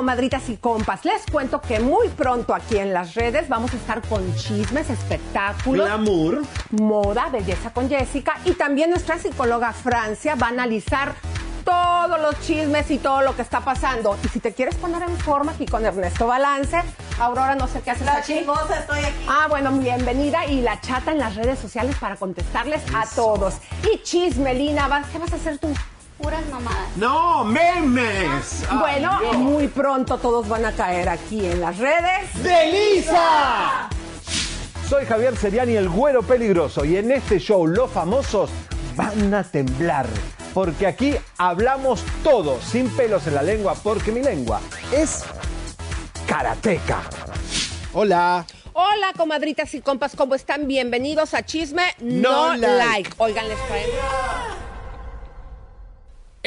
Comadritas y compas, les cuento que muy pronto aquí en las redes vamos a estar con chismes, espectáculos, Glamour. moda, belleza con Jessica y también nuestra psicóloga Francia va a analizar todos los chismes y todo lo que está pasando. Y si te quieres poner en forma aquí con Ernesto Balance, Aurora no sé qué haces La aquí. chismosa estoy aquí. Ah, bueno, bienvenida y la chata en las redes sociales para contestarles a todos. Y chismelina, ¿vas- ¿qué vas a hacer tú? Puras mamadas. No, memes. Ay, bueno, Dios. muy pronto todos van a caer aquí en las redes. ¡Delisa! Soy Javier Seriani, el güero peligroso, y en este show los famosos van a temblar. Porque aquí hablamos todo, sin pelos en la lengua, porque mi lengua es karateca. Hola. Hola, comadritas y compas, ¿cómo están? Bienvenidos a Chisme No No, Like. like. Oigan, les traemos.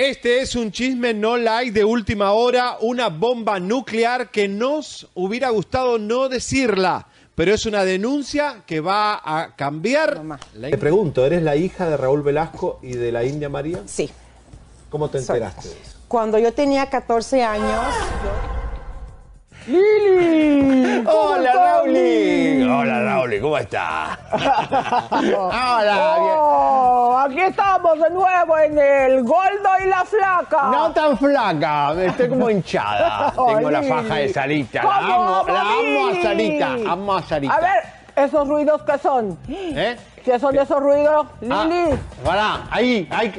Este es un chisme no like de última hora, una bomba nuclear que nos hubiera gustado no decirla, pero es una denuncia que va a cambiar. la- Te pregunto, ¿eres la hija de Raúl Velasco y de la India María? Sí. ¿Cómo te Soy. enteraste de eso? Cuando yo tenía 14 años. Hola, Rauli. Hola, Rauli, ¿cómo estás? Hola, ¡Oh! Aquí estamos de nuevo en el Goldo y la Flaca. No tan flaca, estoy como hinchada. Tengo la Lili. faja de Sarita. ¿Cómo La amo, la amo, a Lili? Sarita. Amo a Sarita. A ver, ¿esos ruidos qué son? ¿Eh? ¿Qué son esos ruidos? Ah, Lili, pará, ahí, ahí.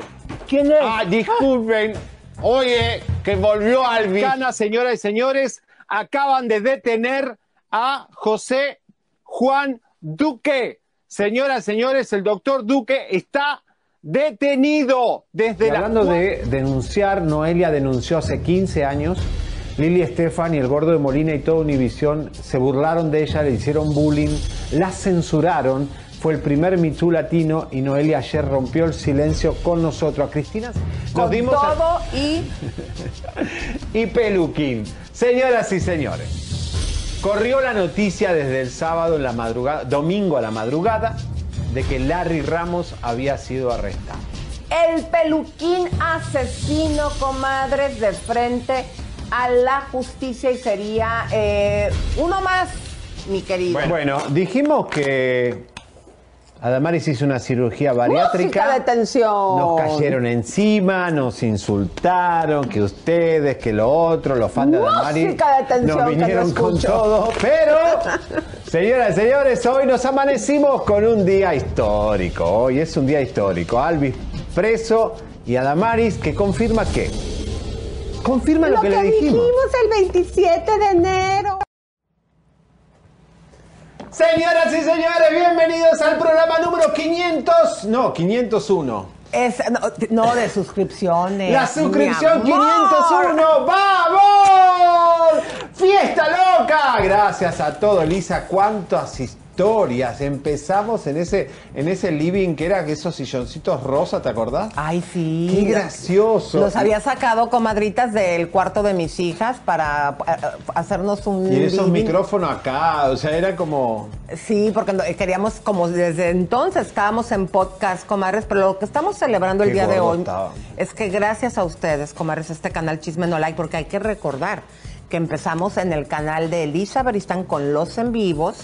¿quién es? Ah, disculpen. Oye, que volvió Alvis. Mexicana, señoras y señores, acaban de detener a José Juan Duque. Señoras y señores, el doctor Duque está detenido desde Y la... hablando de denunciar, Noelia denunció hace 15 años. Lili Estefan y el gordo de Molina y toda Univisión se burlaron de ella, le hicieron bullying, la censuraron. Fue el primer Me Too latino y Noelia ayer rompió el silencio con nosotros. A Cristina nos Con dimos a- todo y y Peluquín. Señoras y señores, corrió la noticia desde el sábado en la madrugada, domingo a la madrugada, de que Larry Ramos había sido arrestado. El peluquín asesino, comadres, de frente a la justicia y sería eh, uno más, mi querido. Bueno, dijimos que Adamaris hizo una cirugía bariátrica. de tensión. Nos cayeron encima, nos insultaron, que ustedes, que lo otro, los fans de Adamaris. De tensión Nos vinieron con todo. Pero, señoras y señores, hoy nos amanecimos con un día histórico. Hoy es un día histórico. Alvis preso y Adamaris que confirma que. Confirma lo, que, le dijimos. el 27 de enero. Señoras y señores, bienvenidos al programa número 500. No, 501. Es, no, no, de suscripciones. La suscripción mi amor. 501. ¡Vamos! ¡Fiesta loca! Gracias a todo, Lisa. ¿Cuánto asis- historias. Empezamos en ese, en ese living que era esos silloncitos rosa, ¿te acordás? Ay, sí. Qué gracioso. Los había sacado comadritas del cuarto de mis hijas para eh, hacernos un. Y esos living. micrófonos acá, o sea, era como. Sí, porque no- queríamos, como desde entonces estábamos en podcast, comadres, pero lo que estamos celebrando el Qué día de hoy estábamos. es que gracias a ustedes, comadres, este canal Chisme No Like, porque hay que recordar que empezamos en el canal de Elisa Beristán con los en vivos.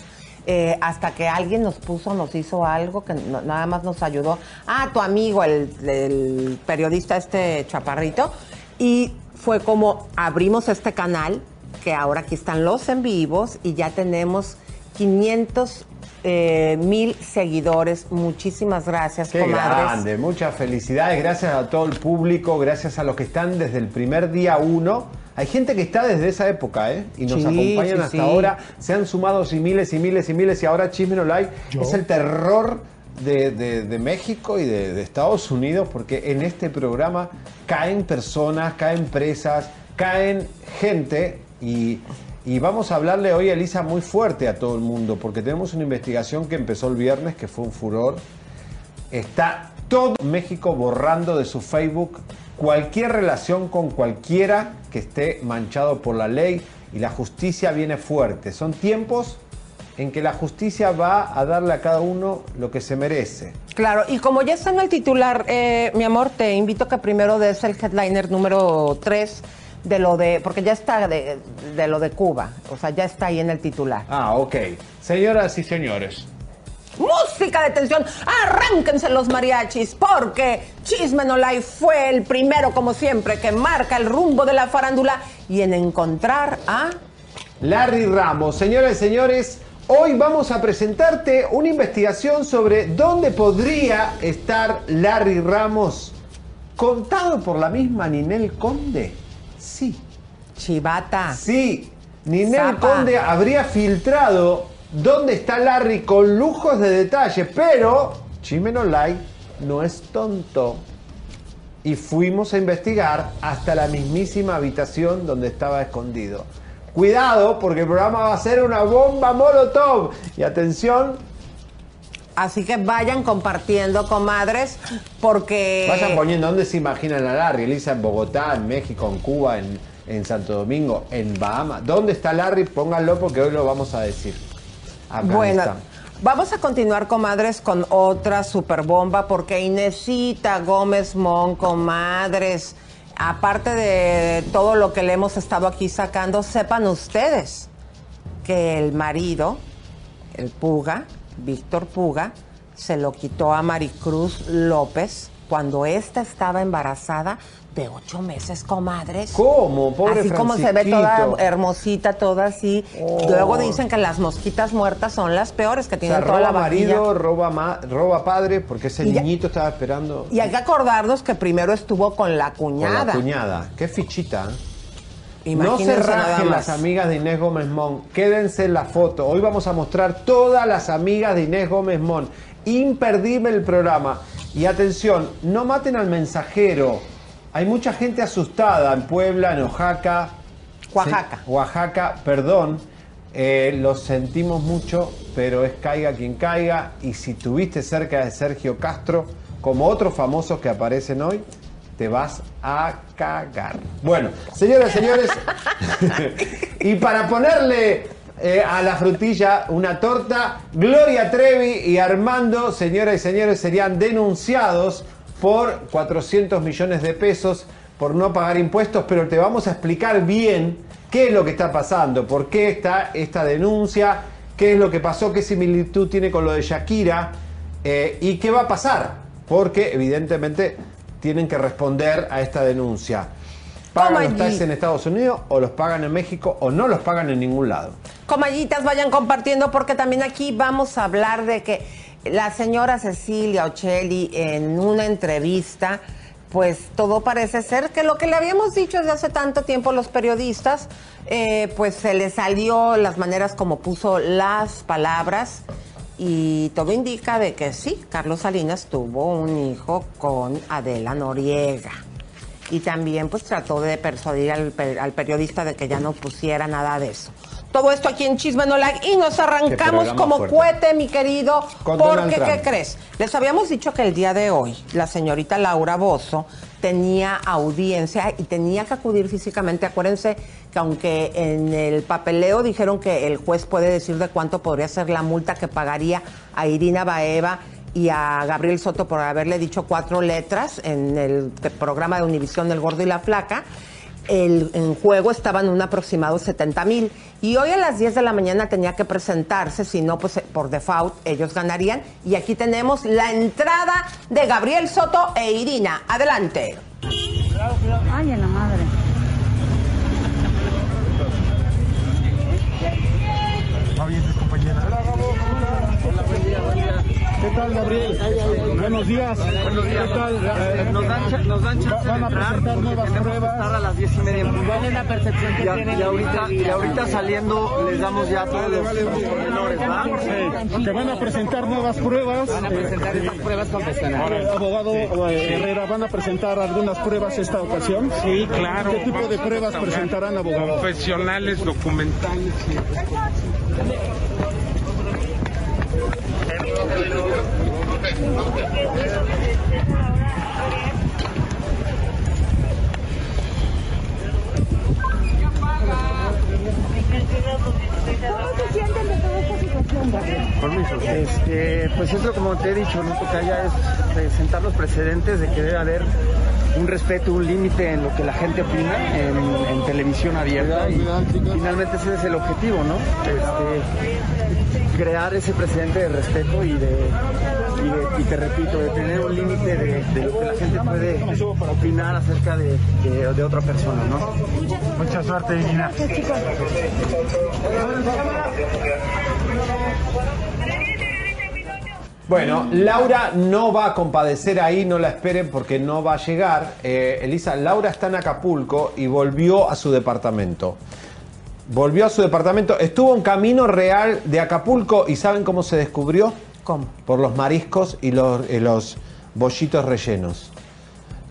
Eh, hasta que alguien nos puso, nos hizo algo que no- nada más nos ayudó. Ah, tu amigo, el, el periodista este chaparrito. Y fue como abrimos este canal, que ahora aquí están los en vivos y ya tenemos 500 eh, mil seguidores. Muchísimas gracias, Qué comadres. grande, muchas felicidades, gracias a todo el público, gracias a los que están desde el primer día uno. Hay gente que está desde esa época, ¿eh? Y nos Sí, acompañan sí, hasta sí. ahora. Se han sumado y miles y miles y miles y ahora Chisme No Like es el terror de, de- de México y de, de Estados Unidos porque en este programa caen personas, caen presas, caen gente y, y vamos a hablarle hoy a Elisa muy fuerte a todo el mundo porque tenemos una investigación que empezó el viernes que fue un furor. Está todo México borrando de su Facebook cualquier relación con cualquiera que esté manchado por la ley y la justicia viene fuerte. Son tiempos en que la justicia va a darle a cada uno lo que se merece. Claro, y como ya está en el titular, eh, mi amor, te invito a que primero des el headliner número 3 de lo de, porque ya está de, de lo de Cuba, o sea, ya está ahí en el titular. Ah, ok. Señoras y señores, Música de tensión, arránquense los mariachis, porque Chisme No Life fue el primero, como siempre, que marca el rumbo de la farándula y en encontrar a... Larry Ramos. Señoras y señores, hoy vamos a presentarte una investigación sobre dónde podría estar Larry Ramos. ¿Contado por la misma Ninel Conde? Sí. Chivata. Sí. Ninel Zapa. Conde habría filtrado dónde está Larry con lujos de detalle, pero Chimeno Light no es tonto. Y fuimos a investigar hasta la mismísima habitación donde estaba escondido. Cuidado, porque el programa va a ser una bomba molotov. Y atención, Así que vayan compartiendo, comadres, porque... vayan poniendo dónde se imaginan a Larry. Elisa en Bogotá, en México, en Cuba, en, en Santo Domingo, en Bahamas. ¿Dónde está Larry? Pónganlo porque hoy lo vamos a decir. Bueno, vamos a continuar, comadres, con otra super bomba, porque Inesita Gómez Mon, comadres, aparte de todo lo que le hemos estado aquí sacando, sepan ustedes que el marido, el Puga, Víctor Puga, se lo quitó a Maricruz López cuando ésta estaba embarazada de ocho meses, comadres. ¿Cómo? Pobre Así como se ve toda hermosita, toda así. Oh. Luego dicen que las mosquitas muertas son las peores, que O tienen sea, toda la roba vajilla. marido, roba, ma- roba padre, porque ese Y ya- niñito estaba esperando Y hay que acordarnos que primero estuvo con la con cuñada. la cuñada. Qué fichita. ¿eh? No se Imagínense rajen las amigas de Inés Gómez Mon. Quédense en la foto. Hoy vamos a mostrar todas las amigas de Inés Gómez Mon. Imperdible el programa. Y atención, no maten al mensajero. Hay mucha gente asustada en Puebla, en Oaxaca. Oaxaca. Sí, Oaxaca, perdón. Eh, lo sentimos mucho, pero es caiga quien caiga. Y si tuviste cerca de Sergio Castro, como otros famosos que aparecen hoy, te vas a cagar. Bueno, señoras y señores, y para ponerle eh, a la frutilla una torta, Gloria Trevi y Armando, señoras y señores, serían denunciados por 400 millones de pesos por no pagar impuestos, pero te vamos a explicar bien qué es lo que está pasando, por qué está esta denuncia, qué es lo que pasó, qué similitud tiene con lo de Shakira eh, y qué va a pasar, porque evidentemente tienen que responder a esta denuncia. ¿Pagan Toma los taxes en Estados Unidos o los pagan en México o no los pagan en ningún lado? Comallitas, vayan compartiendo porque también aquí vamos a hablar de que la señora Cecilia Ocelli en una entrevista, pues todo parece ser que lo que le habíamos dicho desde hace tanto tiempo los periodistas, eh, pues se le salió las maneras como puso las palabras y todo indica de que sí, Carlos Salinas tuvo un hijo con Adela Noriega. Y también pues trató de persuadir al, al periodista de que ya no pusiera nada de eso. Todo esto aquí en Chisme No Like y nos arrancamos como fuerte. cohete, mi querido. Con porque, ¿qué crees? Les habíamos dicho que el día de hoy la señorita Laura Bozo tenía audiencia y tenía que acudir físicamente. Acuérdense que aunque en el papeleo dijeron que el juez puede decir de cuánto podría ser la multa que pagaría a Irina Baeva y a Gabriel Soto por haberle dicho cuatro letras en el programa de Univisión del Gordo y la Flaca, el, en juego estaban un aproximado 70 mil. Y hoy a las 10 de la mañana tenía que presentarse, si no, pues por default ellos ganarían. Y aquí tenemos la entrada de Gabriel Soto e Irina. Adelante. Ay, en la madre. ¿Qué tal, Gabriel? Buenos días. Buenos días. ¿Qué tal? Eh, Nos dan, nos dan chance van a presentar nuevas pruebas. estar a las 10 y media. ¿Cuál es la percepción que tienen y ahorita, y ahorita saliendo les damos ya todos los, pormenores, ¿va? Que van a presentar nuevas pruebas. Van a presentar estas pruebas confesionales. Abogado eh, Herrera, ¿van a presentar algunas pruebas esta ocasión? Sí, claro. ¿Qué tipo de pruebas presentarán, abogado? Profesionales, documentales. Este, pues eso como te he dicho, ¿no? Porque allá es sentar los precedentes de que debe haber un respeto, un límite en lo que la gente opina en, en televisión abierta y finalmente ese es el objetivo, ¿no? Este, crear ese precedente de respeto y de, y, de- y te repito, de tener un límite de, de lo que la gente puede opinar acerca de, de- de otra persona, ¿no? Mucha suerte, Irina. Bueno, Laura no va a compadecer ahí, no la esperen porque no va a llegar. Eh, Elisa, Laura está en Acapulco y volvió a su departamento. Volvió a su departamento, estuvo en camino real de Acapulco y ¿saben cómo se descubrió? ¿Cómo? Por los mariscos y los, y los bollitos rellenos.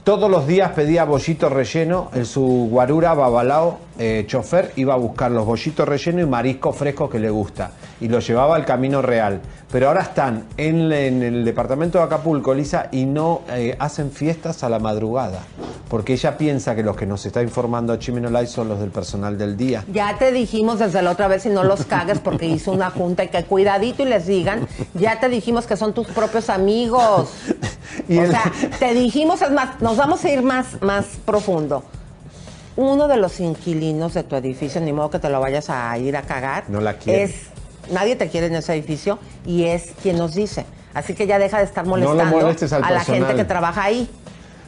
Todos los días pedía bollito relleno, en su guarura babalao, eh, chofer, iba a buscar los bollitos rellenos y marisco fresco que le gusta. Y lo llevaba al camino real. Pero ahora están en, el departamento de Acapulco, Lisa, y no eh, hacen fiestas a la madrugada. Porque ella piensa que los que nos está informando Chimenolay son los del personal del día. Ya te dijimos desde la otra vez y no los cagues porque hizo una junta y que cuidadito y les digan, ya te dijimos que son tus propios amigos. Y o el- sea, te dijimos, es más, nos vamos a ir más, más profundo. Uno de los inquilinos de tu edificio, ni modo que te lo vayas a ir a cagar. No la quiere. Es, nadie te quiere en ese edificio y es quien nos dice. Así que ya deja de estar No lo molestando al a la personal. gente que trabaja ahí.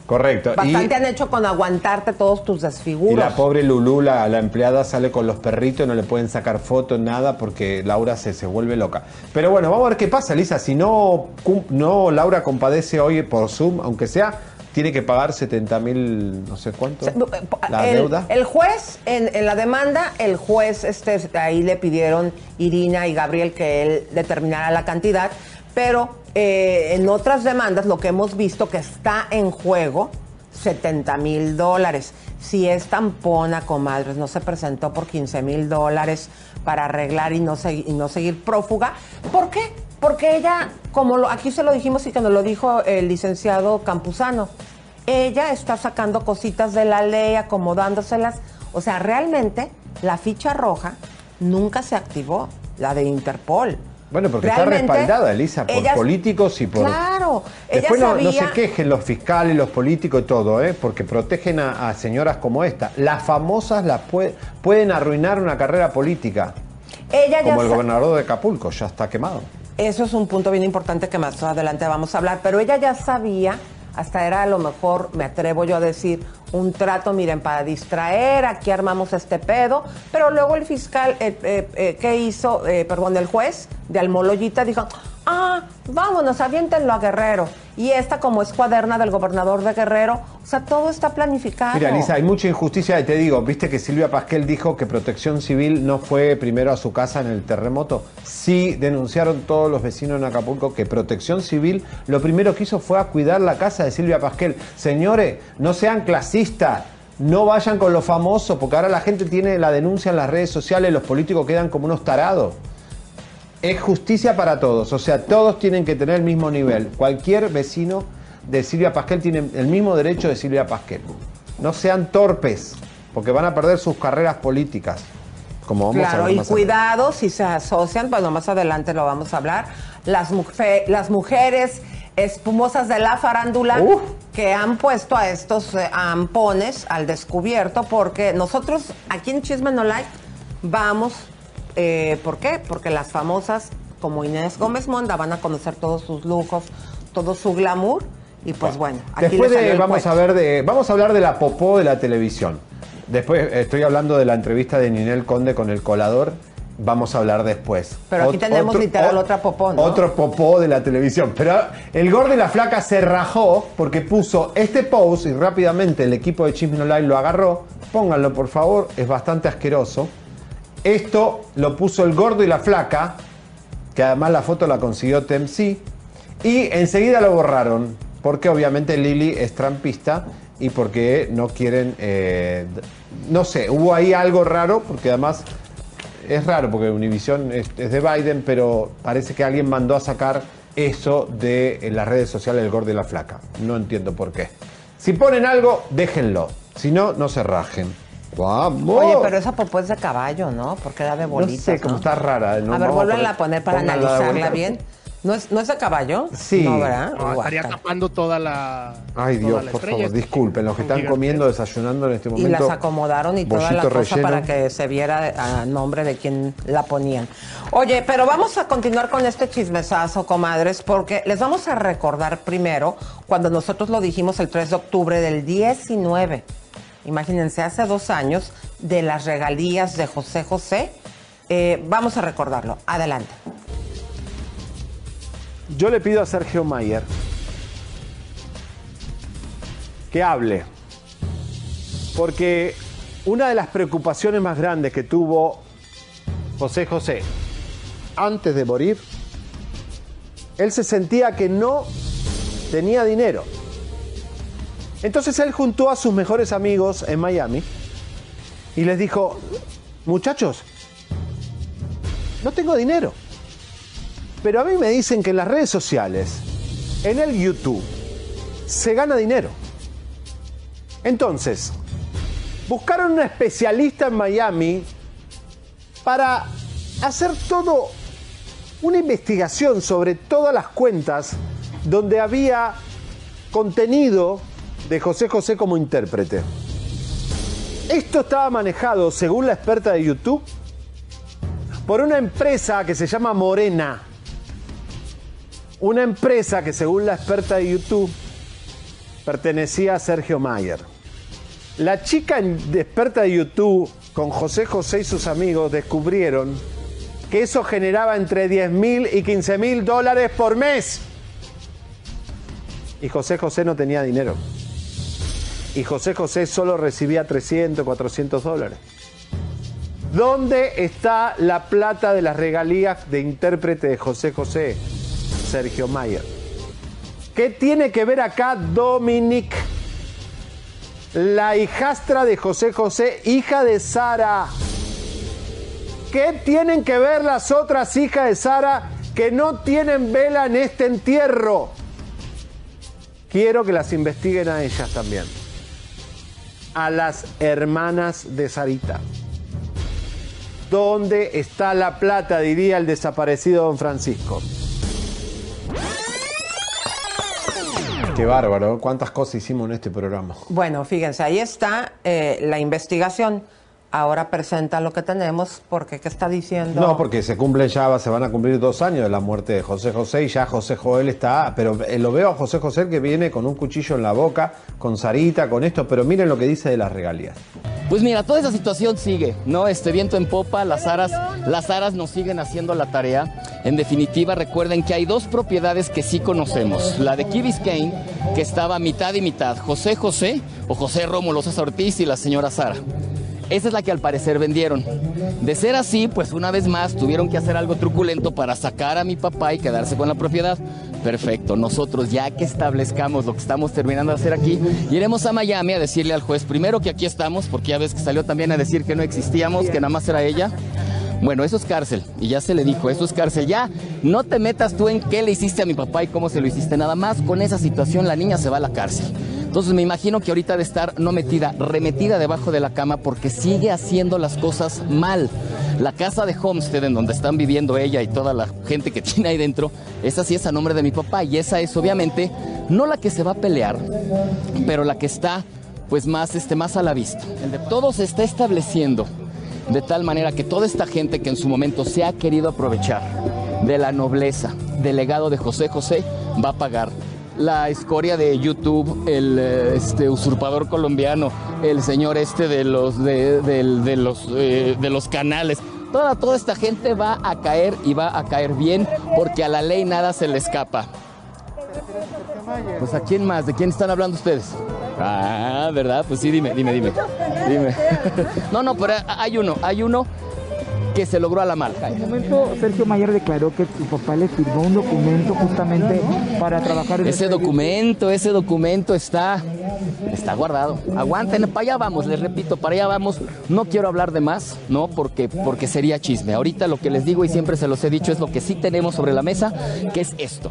Correcto. Y- Bastante han hecho con aguantarte todos tus desfiguros. Y la pobre Lulú, la, la empleada, sale con los perritos, no le pueden sacar fotos, nada, porque Laura se, se vuelve loca. Pero bueno, vamos a ver qué pasa, Lisa. Si no, no Laura compadece hoy por Zoom, aunque sea, tiene que pagar 70 mil, no sé cuánto, la el, deuda. el juez, en, en la demanda, el juez, este, ahí le pidieron Irina y Gabriel que él determinara la cantidad, pero eh, en otras demandas lo que hemos visto que está en juego 70 mil dólares. Si es tampona, comadres, no se presentó por 15 mil dólares para arreglar y no, y no seguir prófuga, ¿por qué? Porque ella, como lo- aquí se lo dijimos y que nos lo dijo el licenciado Campuzano, ella está sacando cositas de la ley, acomodándoselas. O sea, realmente la ficha roja nunca se activó, la de Interpol. Bueno, porque Realmente, está respaldada, Elisa, por políticos y por... Claro, Después ella no, no se sabía- quejen los fiscales, los políticos y todo, ¿eh? porque protegen a, a señoras como esta. Las famosas las pue- pueden arruinar una carrera política, Ella ya como el gobernador de Acapulco, ya está quemado. Eso es un punto bien importante que más adelante vamos a hablar, pero ella ya sabía, hasta era a lo mejor, me atrevo yo a decir, un trato, miren, para distraer, aquí armamos este pedo, pero luego el fiscal, eh, eh, eh, ¿qué hizo? Eh, perdón, el juez de Almoloyita dijo, ah, vámonos, aviéntenlo a Guerrero. Y esta como es cuaderna del gobernador de Guerrero, o sea, todo está planificado. Mira, Lisa, hay mucha injusticia y te digo, viste que Silvia Pasquel dijo que Protección Civil no fue primero a su casa en el terremoto. Sí denunciaron todos los vecinos en Acapulco que Protección Civil lo primero que hizo fue a cuidar la casa de Silvia Pasquel. Señores, no sean clasistas. no vayan con los famosos, porque ahora la gente tiene la denuncia en las redes sociales, los políticos quedan como unos tarados. Es justicia para todos, o sea, todos tienen que tener el mismo nivel. Cualquier vecino de Silvia Pasquel tiene el mismo derecho de Silvia Pasquel. No sean torpes, porque van a perder sus carreras políticas. Como vamos a Claro, ver y cuidado si se asocian, bueno, más adelante lo vamos a hablar, las, las mujeres espumosas de la farándula que han puesto a estos eh, ampones al descubierto, porque nosotros aquí en Chisme No Like vamos, eh, ¿por qué? Porque las famosas como Inés Gómez Monda van a conocer todos sus lujos, todo su glamour, y pues bueno, aquí Después de, vamos cuento. a ver de, vamos a hablar de la popó de la televisión. Después estoy hablando de la entrevista de Ninel Conde con el colador. Vamos a hablar después. Pero aquí Ot- tenemos literal ot- otra popó, ¿no? Otro popó de la televisión. Pero el gordo y la flaca se rajó porque puso este post y rápidamente el equipo de Chisme No Live lo agarró. Pónganlo por favor, es bastante asqueroso. Esto lo puso el gordo y la flaca, que además la foto la consiguió TMC, y enseguida lo borraron, porque obviamente Lili es trampista y porque no quieren, eh, no sé, hubo ahí algo raro, porque además es raro, porque Univision es, de Biden, pero parece que alguien mandó a sacar eso de las redes sociales del gordo y la flaca. No entiendo por qué. Si ponen algo, déjenlo. Si no, no se rajen. ¡Vamos! Oye, pero esa popó es de caballo, ¿no? Porque era de No bolitas, sé, como ¿no? está rara. ¿no? a ver, Vamos vuélvanla a poner para analizarla bien. ¿No es, ¿No es de caballo? Sí. No, ¿verdad? No, estaría tapando toda la. Ay Dios, la por estrella. favor, disculpen, los que están comiendo, desayunando en este Y momento. las acomodaron y toda la cosa relleno. para que se viera a nombre de quien la ponían. Oye, pero vamos a continuar con este chismesazo, comadres, porque les vamos a recordar primero cuando nosotros lo dijimos el 3 de octubre del 19. Imagínense, hace dos años, de las regalías de José José. Eh, vamos a recordarlo. Adelante. Yo le pido a Sergio Mayer que hable, porque una de las preocupaciones más grandes que tuvo José José antes de morir, él se sentía que no tenía dinero. Entonces él juntó a sus mejores amigos en Miami y les dijo, muchachos, no tengo dinero. Pero a mí me dicen que en las redes sociales, en el YouTube, se gana dinero. Entonces, buscaron una especialista en Miami para hacer todo una investigación sobre todas las cuentas donde había contenido de José José como intérprete. Esto estaba manejado, según la experta de YouTube, por una empresa que se llama Morena. Una empresa que según la experta de YouTube pertenecía a Sergio Mayer. La chica experta de YouTube con José José y sus amigos descubrieron que eso generaba entre 10 mil y 15 mil dólares por mes. Y José José no tenía dinero. Y José José solo recibía 300, 400 dólares. ¿Dónde está la plata de las regalías de intérprete de José José? Sergio Mayer. ¿Qué tiene que ver acá Dominic? La hijastra de José José, hija de Sara. ¿Qué tienen que ver las otras hijas de Sara que no tienen vela en este entierro? Quiero que las investiguen a ellas también. A las hermanas de Sarita. ¿Dónde está la plata? Diría el desaparecido don Francisco. Qué bárbaro, cuántas cosas hicimos en este programa. Bueno, fíjense, ahí está eh, la investigación. Ahora presenta lo que tenemos, porque ¿qué está diciendo? No, porque se cumplen ya, se van a cumplir dos años de la muerte de José José y ya José Joel está, pero eh, lo veo a José José que viene con un cuchillo en la boca, con Sarita, con esto, pero miren lo que dice de las regalías. Pues mira, toda esa situación sigue, ¿no? Este viento en popa, las aras, las aras nos siguen haciendo la tarea. En definitiva, recuerden que hay dos propiedades que sí conocemos. La de Key Biscayne, que estaba mitad y mitad, José José o José Rómulo César Ortiz y la señora Sara. Esa es la que al parecer vendieron. De ser así, pues una vez más tuvieron que hacer algo truculento para sacar a mi papá y quedarse con la propiedad. Perfecto, nosotros ya que establezcamos lo que estamos terminando de hacer aquí, iremos a Miami a decirle al juez primero que aquí estamos, porque ya ves que salió también a decir que no existíamos, que nada más era ella. Bueno, eso es cárcel. Y ya se le dijo, eso es cárcel. Ya no te metas tú en qué le hiciste a mi papá y cómo se lo hiciste. Nada más con esa situación la niña se va a la cárcel. Entonces me imagino que ahorita de estar no metida, remetida debajo de la cama porque sigue haciendo las cosas mal. La casa de Homestead en donde están viviendo ella y toda la gente que tiene ahí dentro, esa sí es a nombre de mi papá y esa es obviamente no la que se va a pelear, pero la que está pues más, este, más a la vista. Todo se está estableciendo de tal manera que toda esta gente que en su momento se ha querido aprovechar de la nobleza, del legado de José José, va a pagar la escoria de YouTube, el eh, este, usurpador colombiano, el señor este de los, de, los, eh, de los canales. Toda, toda esta gente va a caer y va a caer bien porque a la ley nada se le escapa. Pues a quién más, ¿de quién están hablando ustedes? Ah, ¿verdad? Pues sí, dime, dime, dime. Dime. No, no, pero hay uno, hay uno que se logró a la mala. En un momento, Sergio Mayer declaró que su papá le firmó un documento justamente para trabajar en Ese documento, ese documento está, está guardado. Aguanten, para allá vamos, les repito, para allá vamos. No quiero hablar de más, ¿no? Porque, porque sería chisme. Ahorita lo que les digo y siempre se los he dicho es lo que sí tenemos sobre la mesa, que es esto.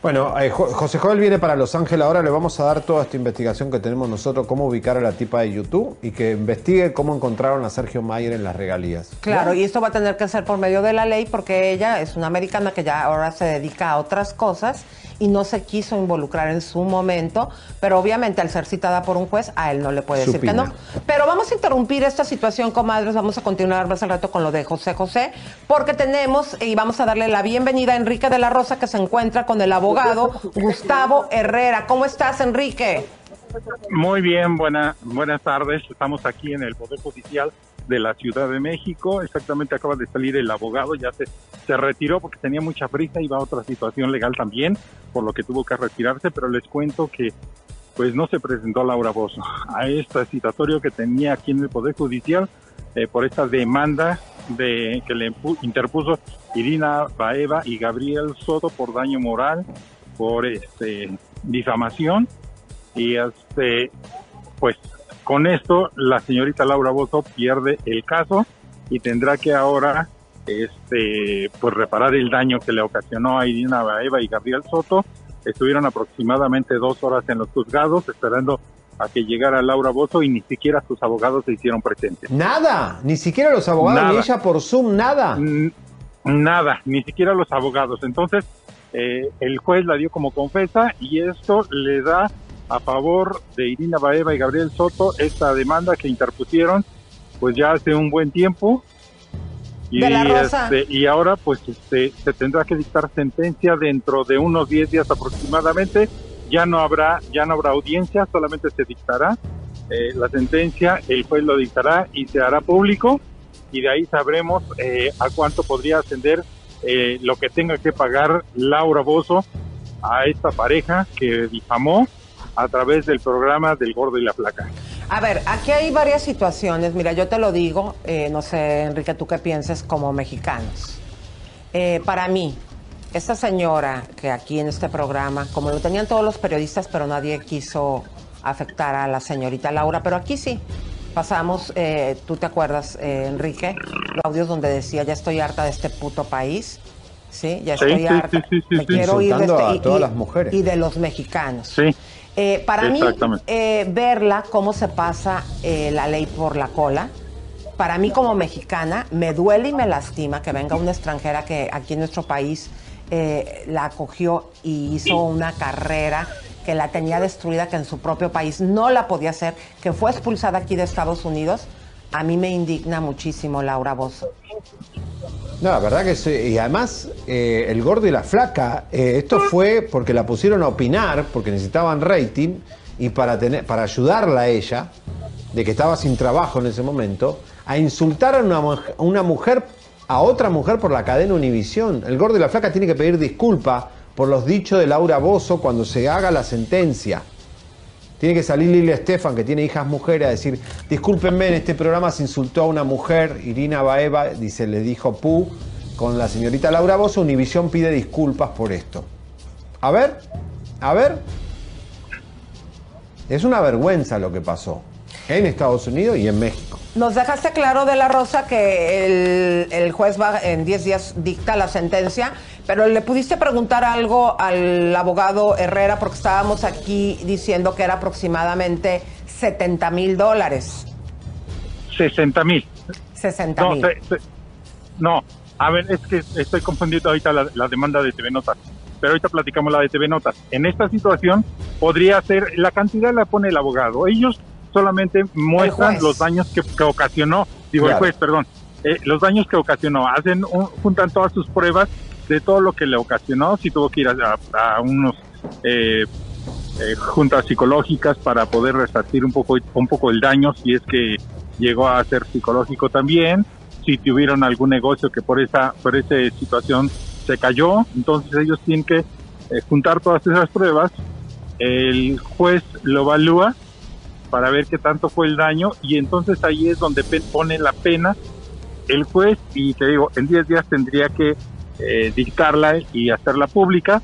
Bueno, eh, Jo- José Joel viene para Los Ángeles. Ahora le vamos a dar toda esta investigación que tenemos nosotros, cómo ubicar a la tipa de YouTube y que investigue cómo encontraron a Sergio Mayer en las regalías. Claro, y esto va a tener que ser por medio de la ley porque ella es una americana que ya ahora se dedica a otras cosas y no se quiso involucrar en su momento, pero obviamente al ser citada por un juez, a él no le puede decir que no. Pero vamos a interrumpir esta situación, comadres, vamos a continuar más al rato con lo de José José, porque tenemos y vamos a darle la bienvenida a Enrique de la Rosa que se encuentra con el abogado Gustavo Herrera. ¿Cómo estás, Enrique? Muy bien, buena, buenas tardes. Estamos aquí en el Poder Judicial de la Ciudad de México. Exactamente acaba de salir el abogado, ya se, se retiró porque tenía mucha prisa, iba a otra situación legal también, por lo que tuvo que retirarse, pero les cuento que pues no se presentó Laura Bozo a este citatorio que tenía aquí en el Poder Judicial eh, por esta demanda de que le interpuso Irina Baeva y Gabriel Soto por daño moral, por este difamación y este pues con esto la señorita Laura Bozo pierde el caso y tendrá que ahora este pues reparar el daño que le ocasionó a Irina Baeva y Gabriel Soto estuvieron aproximadamente dos horas en los juzgados esperando a que llegara Laura Bozo y ni siquiera sus abogados se hicieron presentes. Nada, ni siquiera los abogados, Nada. ni ella por Zoom, nada. Nada, ni siquiera los abogados. Entonces, eh, el juez la dio como confesa y esto le da a favor de Irina Baeva y Gabriel Soto esta demanda que interpusieron pues ya hace un buen tiempo. Y, De la Rosa. este, y ahora pues este, se tendrá que dictar sentencia dentro de unos 10 días aproximadamente. Ya no habrá, ya no habrá audiencia, solamente se dictará eh, la sentencia, el juez lo dictará y se hará público y de ahí sabremos eh, a cuánto podría ascender eh, lo que tenga que pagar Laura Bozo a esta pareja que difamó a través del programa del Gordo y la Placa. A ver, aquí hay varias situaciones. Mira, yo te lo digo, eh, no sé, Enrique, tú qué pienses como mexicanos. Eh, para mí, esta señora que aquí en este programa, como lo tenían todos los periodistas, pero nadie quiso afectar a la señorita Laura, pero aquí sí. Pasamos, eh, tú te acuerdas, eh, Enrique, los audios donde decía, ya estoy harta de este puto país. Sí, ya estoy sí, harta. sí, sí, sí, Me sí. quiero ir de este- a y- todas y- las mujeres. Y de los mexicanos. Sí. Eh, para mí, eh, verla cómo se pasa eh, la ley por la cola, para mí como mexicana, me duele y me lastima que venga una extranjera que aquí en nuestro país eh, la acogió y hizo una carrera que la tenía destruida, que en su propio país no la podía hacer, que fue expulsada aquí de Estados Unidos. A mí me indigna muchísimo Laura Bozo. No, la verdad que sí. Y además, eh, el gordo y la flaca, eh, esto fue porque la pusieron a opinar, porque necesitaban rating, y para, tener, para ayudarla a ella, de que estaba sin trabajo en ese momento, a insultar a una, a una mujer, a otra mujer por la cadena Univisión. El gordo y la flaca tiene que pedir disculpa por los dichos de Laura Bozo cuando se haga la sentencia. Tiene que salir Lilia Estefan, que tiene hijas mujeres, a decir, discúlpenme, en este programa se insultó a una mujer, Irina Baeva, dice, le dijo Pu, con la señorita Laura Bozo, Univisión pide disculpas por esto. A ver, a ver. Es una vergüenza lo que pasó en Estados Unidos y en México. Nos dejaste claro de la Rosa que el, el juez va en 10 días dicta la sentencia, pero le pudiste preguntar algo al abogado Herrera porque estábamos aquí diciendo que era aproximadamente 70 mil dólares. 60 mil. 60 No, mil. se- se- no, a ver, es que estoy confundiendo ahorita la, la demanda de TV Notas. Pero ahorita platicamos la de TV Notas. En esta situación podría ser, la cantidad la pone el abogado. Ellos solamente muestran los daños que, que ocasionó, digo Claro. el juez, perdón, eh, los daños que ocasionó. Hacen un- juntan todas sus pruebas de todo lo que le ocasionó, si tuvo que ir a, a- a unos eh, eh, juntas psicológicas para poder resarcir un poco un poco el daño si es que llegó a ser psicológico también. Si tuvieron algún negocio que por esa por esa situación se cayó entonces ellos tienen que eh, juntar todas esas pruebas. El juez lo evalúa para ver qué tanto fue el daño y entonces ahí es donde pone la pena el juez y te digo en 10 días tendría que eh, dictarla y hacerla pública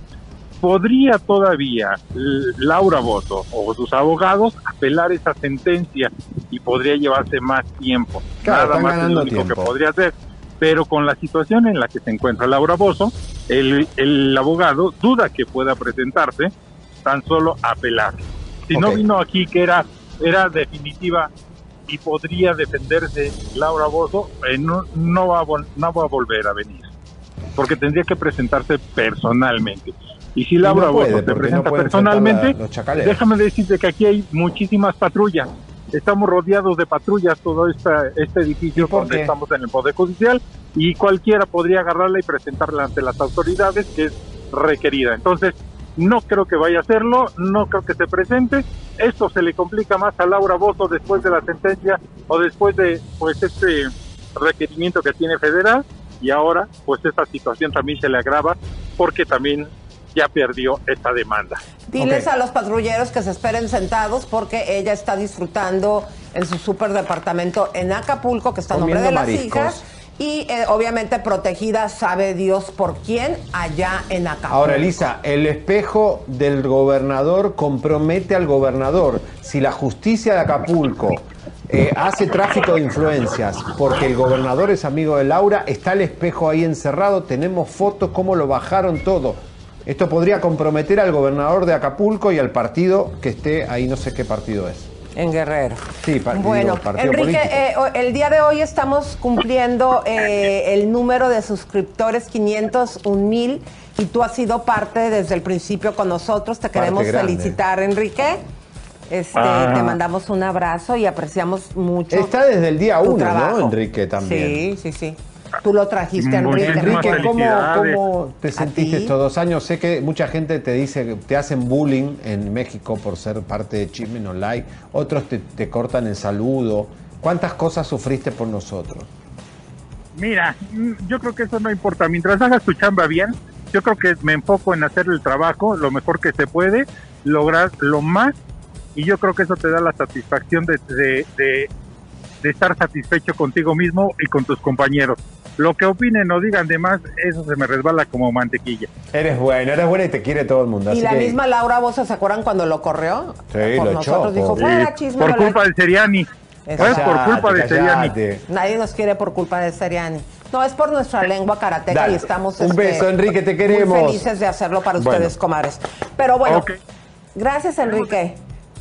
podría todavía Laura Bozo o sus abogados apelar esa sentencia y podría llevarse más tiempo. Claro, Nada más es lo único tiempo. que podría hacer. Pero con la situación en la que se encuentra Laura Bozo, el, el abogado duda que pueda presentarse tan solo apelar. Si no vino aquí que era, era definitiva y podría defenderse Laura Bozo, eh, no, no, va a, no va a volver a venir. Porque tendría que presentarse personalmente. Y si Laura no puede, Bozo se no presenta personalmente, la- déjame decirte que aquí hay muchísimas patrullas. Estamos rodeados de patrullas, todo esta, este edificio donde qué? estamos en el Poder Judicial, y cualquiera podría agarrarla y presentarla ante las autoridades, que es requerida. Entonces, no creo que vaya a hacerlo, no creo que se presente. Esto se le complica más a Laura Bozo después de la sentencia o después de pues este requerimiento que tiene federal y ahora pues esta situación también se le agrava porque también ya perdió esta demanda. Diles a los patrulleros que se esperen sentados porque ella está disfrutando en su super departamento en Acapulco, que está a nombre de las mariscos. hijas. Y eh, obviamente protegida, sabe Dios por quién, allá en Acapulco. Ahora, Elisa, el espejo del gobernador compromete al gobernador. Si la justicia de Acapulco eh, hace tráfico de influencias porque el gobernador es amigo de Laura, está el espejo ahí encerrado, tenemos fotos, cómo lo bajaron todo. Esto podría comprometer al gobernador de Acapulco y al partido que esté ahí, no sé qué partido es. En Guerrero. Sí, pa- digo, Bueno, partido Enrique, político. eh, o- el día de hoy estamos cumpliendo eh, el número de suscriptores, 501 mil, y tú has sido parte desde el principio con nosotros. Te queremos felicitar, Enrique. Este, Ah. Te mandamos un abrazo y apreciamos mucho. Está desde el día uno, trabajo. ¿no, Enrique, también? Sí, sí, sí. Tú lo trajiste, Enrique. Enrique, ¿cómo, te ¿A sentiste ti? estos dos años? Sé que mucha gente te dice que te hacen bullying en México por ser parte de Chismen Online, otros te, te cortan el saludo. ¿Cuántas cosas sufriste por nosotros? Mira, mm, yo creo que eso no importa. Mientras hagas tu chamba bien, yo creo que me enfoco en hacer el trabajo lo mejor que se puede, lograr lo más, y yo creo que eso te da la satisfacción de, de, de- de estar satisfecho contigo mismo y con tus compañeros. Lo que opinen o digan de más, eso se me resbala como mantequilla. Eres bueno, eres buena y te quiere todo el mundo. Y así la que- misma Laura Bozo, ¿se acuerdan cuando lo corrió? Sí, por lo nosotros echó, dijo, fuera chisme. por culpa de Seriani. Fue por culpa de Seriani. Nadie nos quiere por culpa de Seriani. No, es por nuestra lengua karateca Dale. y estamos Un este, beso, Enrique, te queremos. Muy felices de hacerlo para Bueno. ustedes, comadres. Pero bueno, gracias, Enrique.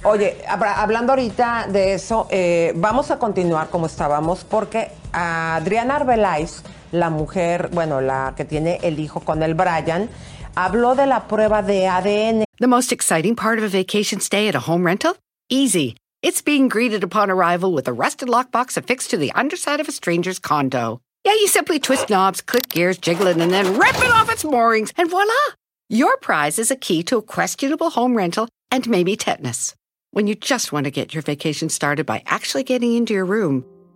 Oye, hablando ahorita de eso, eh, vamos a continuar como estábamos porque Adriana Arbeláez, la mujer, bueno, la que tiene el hijo con el Brian, habló de la prueba de ADN. The most exciting part of a vacation stay at a home rental? Easy. It's being greeted upon arrival with a rusted lockbox affixed to the underside of a stranger's condo. Yeah, you simply twist knobs, click gears, jiggle it, and then rip it off its moorings, and voila! Your prize is a key to a questionable home rental and maybe tetanus. When you just want to get your vacation started by actually getting into your room,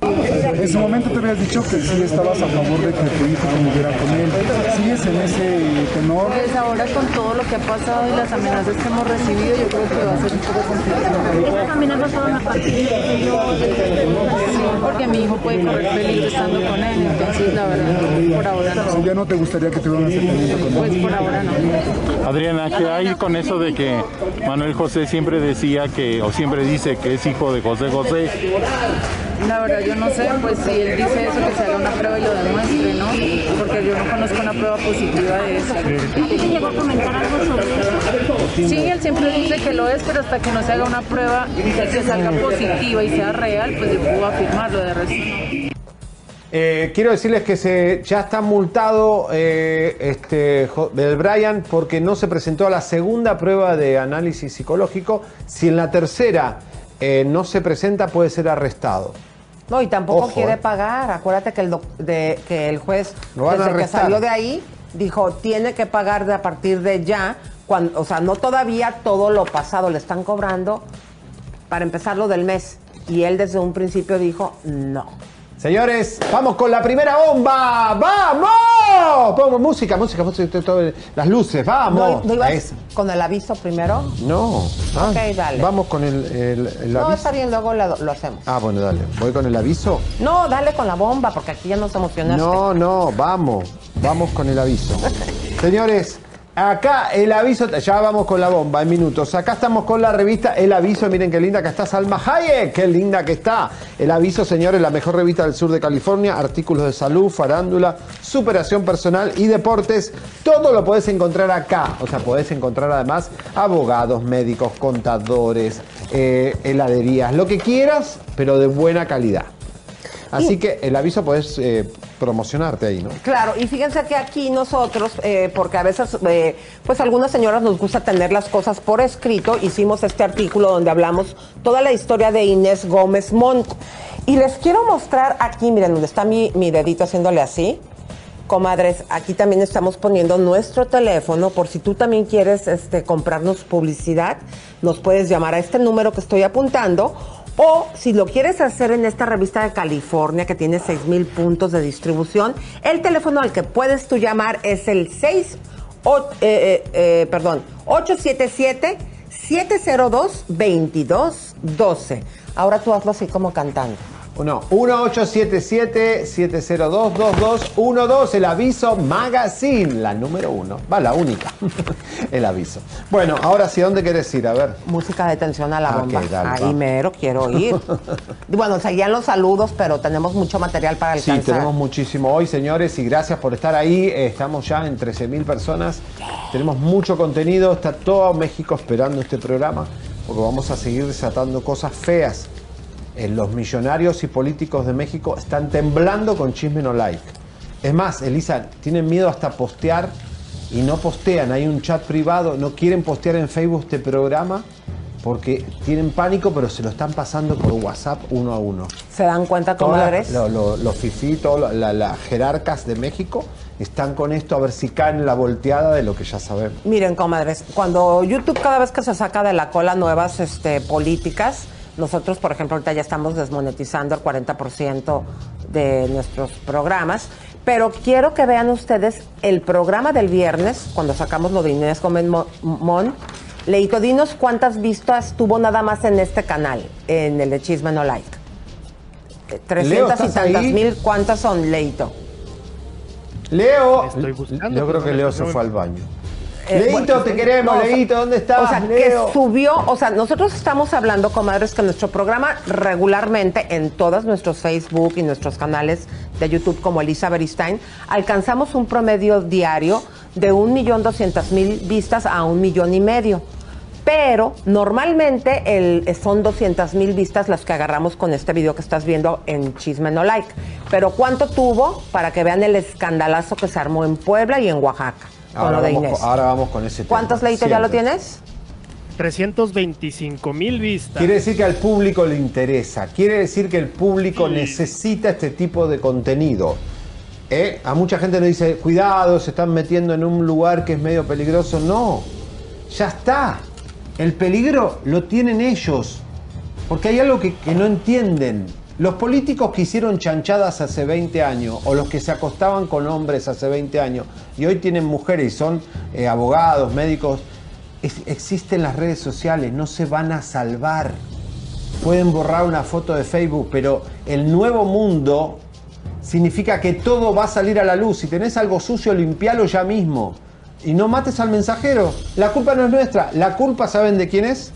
En su momento te habías dicho que sí estabas a favor de que tu hijo conviviera con él. ¿Sigues en ese tenor? Pues ahora con todo lo que ha pasado y las amenazas que hemos recibido, yo creo que va a ser un poco complicado. Esas amenazas fueron a partir de yo... Porque mi hijo puede correr peligro estando con él, entonces la verdad, por ahora no. Ya no te gustaría que tuvieran un acercamiento con él. Pues por ahora no. Adriana, ¿qué hay con eso de que Manuel José siempre decía que, o siempre dice que es hijo de José José? La verdad yo no sé, pues si él dice eso, que se haga una prueba y lo demuestre, ¿no? Porque yo no conozco una prueba positiva de eso. ¿Te llegó a comentar algo sobre eso? Sí, él siempre dice que lo es, pero hasta que no se haga una prueba y que salga positiva y sea real, pues yo puedo afirmarlo de resto. no. Eh, quiero decirles que se, ya está multado eh, este, Jo- el Brian porque no se presentó a la segunda prueba de análisis psicológico. Si en la tercera eh, no se presenta, puede ser arrestado. No, y tampoco Ojo, quiere eh. pagar. Acuérdate que el, doc- de, que el juez, desde que arrestar. salió de ahí, dijo, tiene que pagar de a partir de ya. Cuando, o sea, no todavía todo lo pasado, le están cobrando para empezar lo del mes. Y él desde un principio dijo, no. Señores, vamos con la primera bomba. ¡Vamos! Pongo música, música, música, todo- las luces, vamos. ¿No, no con el aviso primero? No. Ah, Ok, dale. Vamos con el, el- el No, aviso. está bien, luego lo, lo hacemos. Ah, bueno, dale. Voy con el aviso. No, dale con la bomba, porque aquí ya nos emocionaste. No, no, vamos. Vamos con el aviso. Señores, acá el aviso, ya vamos con la bomba en minutos. Acá estamos con la revista El Aviso. Miren qué linda que está Salma Hayek. Qué linda que está. El Aviso, señores, la mejor revista del sur de California. Artículos de salud, farándula, superación personal y deportes. Todo lo podés encontrar acá. O sea, podés encontrar además abogados, médicos, contadores, eh, heladerías, lo que quieras, pero de buena calidad. Así que el aviso podés eh, promocionarte ahí, ¿no? Claro, y fíjense que aquí nosotros, eh, porque a veces, eh, pues algunas señoras nos gusta tener las cosas por escrito, hicimos este artículo donde hablamos toda la historia de Inés Gómez Montt. Y les quiero mostrar aquí, miren, donde está mi, mi dedito haciéndole así. Comadres, aquí también estamos poniendo nuestro teléfono por si tú también quieres este, comprarnos publicidad, nos puedes llamar a este número que estoy apuntando o si lo quieres hacer en esta revista de California que tiene 6 mil puntos de distribución, el teléfono al que puedes tú llamar es el 6, o- eh, eh, eh, perdón, 877 702 2212. Ahora tú hazlo así como cantando. No, 1877-702-2212, el aviso Magazine, la número uno, va, la única, el aviso. Bueno, ahora sí, ¿dónde quieres ir? A ver. Música de tensión a la Ah, bomba. dale, Ahí mero quiero ir. bueno, seguían los saludos, pero tenemos mucho material para Sí, alcanzar. tenemos muchísimo hoy, señores, y gracias por estar ahí. Eh, Estamos ya en 13 mil personas. Tenemos mucho contenido. Está todo México esperando este programa porque vamos a seguir desatando cosas feas. Eh, los millonarios y políticos de México están temblando con chisme no like. Es más, Elisa, tienen miedo hasta postear y no postean. Hay un chat privado, no quieren postear en Facebook este programa porque tienen pánico, pero se lo están pasando por WhatsApp uno a uno. ¿Se dan cuenta, comadres? las- lo- lo- los fifí, todas la- la- las jerarcas de México están con esto a ver si caen en la volteada de lo que ya sabemos. Miren, comadres, cuando YouTube cada vez que se saca de la cola nuevas este, políticas, nosotros, por ejemplo, ahorita ya estamos desmonetizando el 40% de nuestros programas, pero quiero que vean ustedes el programa del viernes, cuando sacamos lo de Inés Gómez Mo- Mon. Leito, dinos cuántas vistas tuvo nada más en este canal, en el de Chisme No Like. Eh, 300 y ¿estás tantas ahí? mil, ¿cuántas son, Leito? Leo, Estoy buscando, yo creo que Leo se fue al baño. Eh, Leito, bueno, te queremos, no, Leito, ¿dónde estás? O sea, Leo? que subió, o sea, nosotros estamos hablando, comadres, que nuestro programa regularmente en todos nuestros Facebook y nuestros canales de YouTube como Elisa Beristain, alcanzamos un promedio diario de un millón doscientas mil vistas a un millón y medio. Pero normalmente el, son 200 mil vistas las que agarramos con este video que estás viendo en Chisme No Like. Pero ¿cuánto tuvo para que vean el escandalazo que se armó en Puebla y en Oaxaca con Ahora lo de vamos, Inés? con- ahora vamos con ese tema. ¿Cuántos leitos ya lo tienes? 325 mil vistas. Quiere decir que al público le interesa, quiere decir que el público necesita este tipo de contenido. ¿Eh? A mucha gente le dice, cuidado, se están metiendo en un lugar que es medio peligroso. No, ya está. El peligro lo tienen ellos. Porque hay algo que, que no entienden. Los políticos que hicieron chanchadas hace 20 años, o los que se acostaban con hombres hace 20 años, y hoy tienen mujeres y son eh, abogados, médicos, existen las redes sociales, no se van a salvar. Pueden borrar una foto de Facebook, pero el nuevo mundo significa que todo va a salir a la luz. Si tenés algo sucio, limpialo ya mismo. Y no mates al mensajero. La culpa no es nuestra. La culpa, ¿saben de quién es?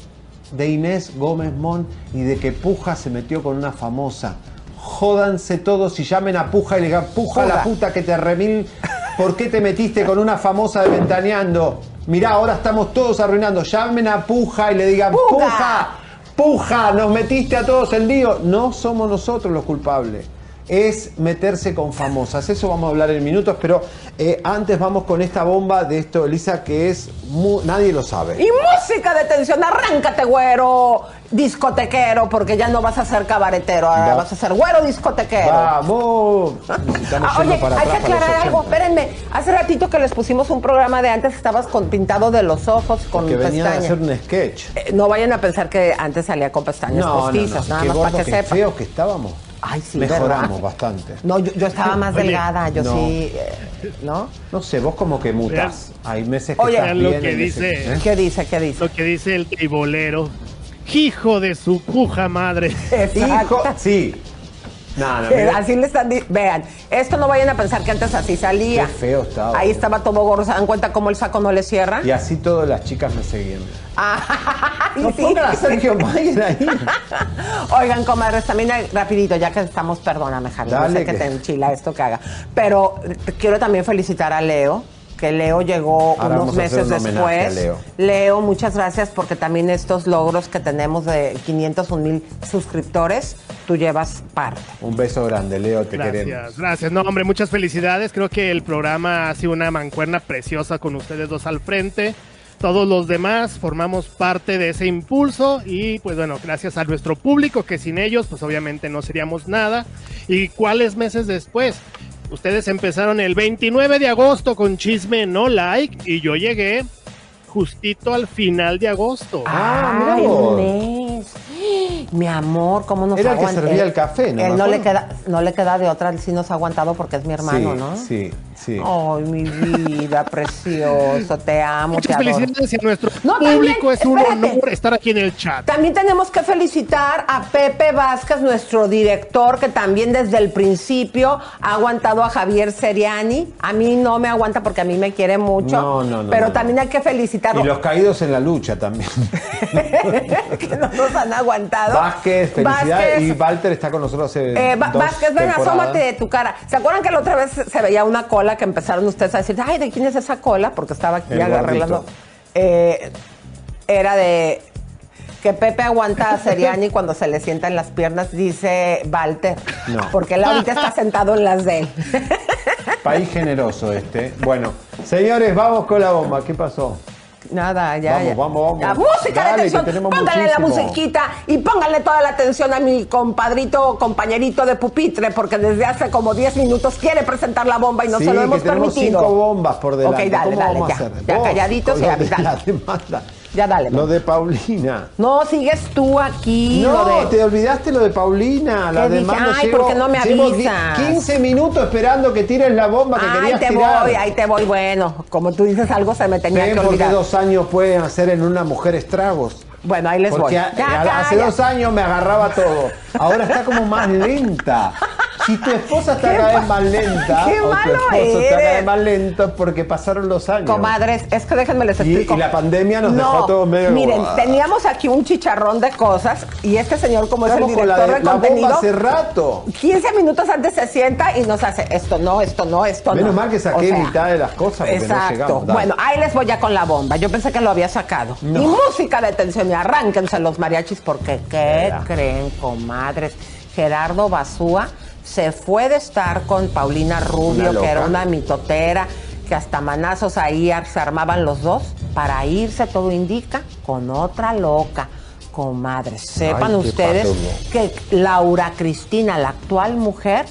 De Inés Gómez Mon y de que Puja se metió con una famosa. Jódanse todos y llamen a Puja y le digan, Puja la puta que te remil, ¿por qué te metiste con una famosa de Ventaneando? Mirá, ahora estamos todos arruinando. Llamen a Puja y le digan, ¡Puja! Puja, Puja, nos metiste a todos en lío. No somos nosotros los culpables. Es meterse con famosas. Eso vamos a hablar en minutos, pero eh, antes vamos con esta bomba de esto, Elisa, que es mu- nadie lo sabe. Y música de tensión, arráncate, güero discotequero, porque ya no vas a ser cabaretero, ahora Va. vas a ser güero discotequero. Vamos. Ah, oye, para hay que aclarar algo, 80. espérenme. Hace ratito que les pusimos un programa de antes, estabas con pintado de los ojos, con Que venía a hacer un sketch. Eh, no vayan a pensar que antes salía con pestañas No, no, postizas, no. nada Qué más para que qué sepan. feos que estábamos. Ay, sí, Mejoramos ¿verdad? bastante. No, yo, yo estaba más Oye, delgada, yo no. sí, eh, ¿no? No sé, vos como que mutas. Hay meses que Oye, estás Vean lo bien, que dice. ¿eh? ¿Qué dice? ¿Qué dice? Lo que dice el tribolero. Hijo de su puja madre. Exacto. sí. No, no. Así le están Vean, esto no vayan a pensar que antes así salía. Qué feo estaba. Ahí estaba todo gordo, ¿se dan cuenta cómo el saco no le cierra? Y así todas las chicas me seguían. Ah, No sí. pongan a Sergio Mayer ahí. Oigan, comadres, también rapidito, ya que estamos, perdóname, Javi, yo Dale, sé que que- te enchila esto que haga. Pero quiero también felicitar a Leo, que Leo llegó Ahora unos meses un después. Leo. Leo, muchas gracias porque también estos logros que tenemos de 501 mil suscriptores, tú llevas parte. Un beso grande, Leo, te queremos. Gracias, gracias. No, hombre, muchas felicidades. Creo que el programa ha sido una mancuerna preciosa con ustedes dos al frente. Todos los demás formamos parte de ese impulso y pues bueno, gracias a nuestro público que sin ellos pues obviamente no seríamos nada. ¿Y cuáles meses después? Ustedes empezaron el 29 de agosto con Chisme No Like y yo llegué justito al final de agosto. Ah, mira vos. Mi amor, ¿cómo nos Era el que servía el café, ¿no? Él no le, queda, no le queda de otra, sí nos ha aguantado porque es mi hermano, sí, ¿no? Sí, sí. Ay, mi vida, precioso, te amo, Muchas te felicidades a nuestro No, público. también, es un espérate. honor estar aquí en el chat. También tenemos que felicitar a Pepe Vázquez, nuestro director, que también desde el principio ha aguantado a Javier Seriani. A mí no me aguanta porque a mí me quiere mucho. No, no, no, Pero no, también hay que felicitarlo. Y los caídos en la lucha también. que no nos han aguantado. Vázquez, felicidades. Vázquez, Y Walter está con nosotros hace Eh, dos Vázquez, ven, temporadas. asómate de tu cara. ¿Se acuerdan que la otra vez se veía una cola que empezaron ustedes a decir, ay, ¿de quién es esa cola? Porque estaba aquí gordito. Eh, era de que Pepe aguanta a Seriani cuando se le sienta en las piernas, dice Walter. No. Porque él ahorita está sentado en las de él. País generoso este. Bueno, señores, vamos con la bomba. ¿Qué pasó? Nada, ya. Vamos, ya. vamos, vamos. La música Dale, de que tenemos Póngale la muchísimo. musiquita y póngale toda la atención a mi compadrito o compañerito de pupitre, porque desde hace como 10 minutos quiere presentar la bomba y no sí, se lo que hemos tenemos permitido. cinco bombas por delante. Ok, dale, ¿Cómo dale, vamos ya. a hacer? Ya calladitos y la demanda. Ya dale. Lo de Paulina. No, sigues tú aquí. No, lo de- te olvidaste lo de Paulina. La ¿Qué dije? Ay, llegó- ¿por qué no me avisas? 15 minutos esperando que tires la bomba que Ahí querías te tirar. voy, ahí te voy. Bueno, como tú dices algo, se me tenía que porque olvidar. dos años pueden hacer en una mujer estragos. Bueno, ahí les Porque voy. a- Ya, a- hace dos años me agarraba todo. Ahora está como más lenta. Si tu esposa está cada vez más lenta, qué o tu malo esposo está cada vez más lento porque pasaron los años. Comadres, es que déjenme les explico. y la pandemia nos dejó todos medio- Miren, teníamos aquí un chicharrón de cosas y este señor, como es el Estamos con la, director de, la bomba contenido, hace rato. 15 minutos antes se sienta y nos hace esto no, esto no, esto Menos no. mal que saqué O sea, mitad de las cosas porque no Exacto. llegamos. Dale. bueno, ahí les voy ya con la bomba. Yo pensé que lo había sacado. No. Y música de tensión y arránquense los mariachis porque ¿qué Mira. creen, comadres? Gerardo Basúa se fue de estar con Paulina Rubio, que era una mitotera, que hasta manazos ahí se armaban los dos para irse, todo indica, con otra loca. Comadres, sepan Ay, ustedes que Laura Cristina, la actual mujer,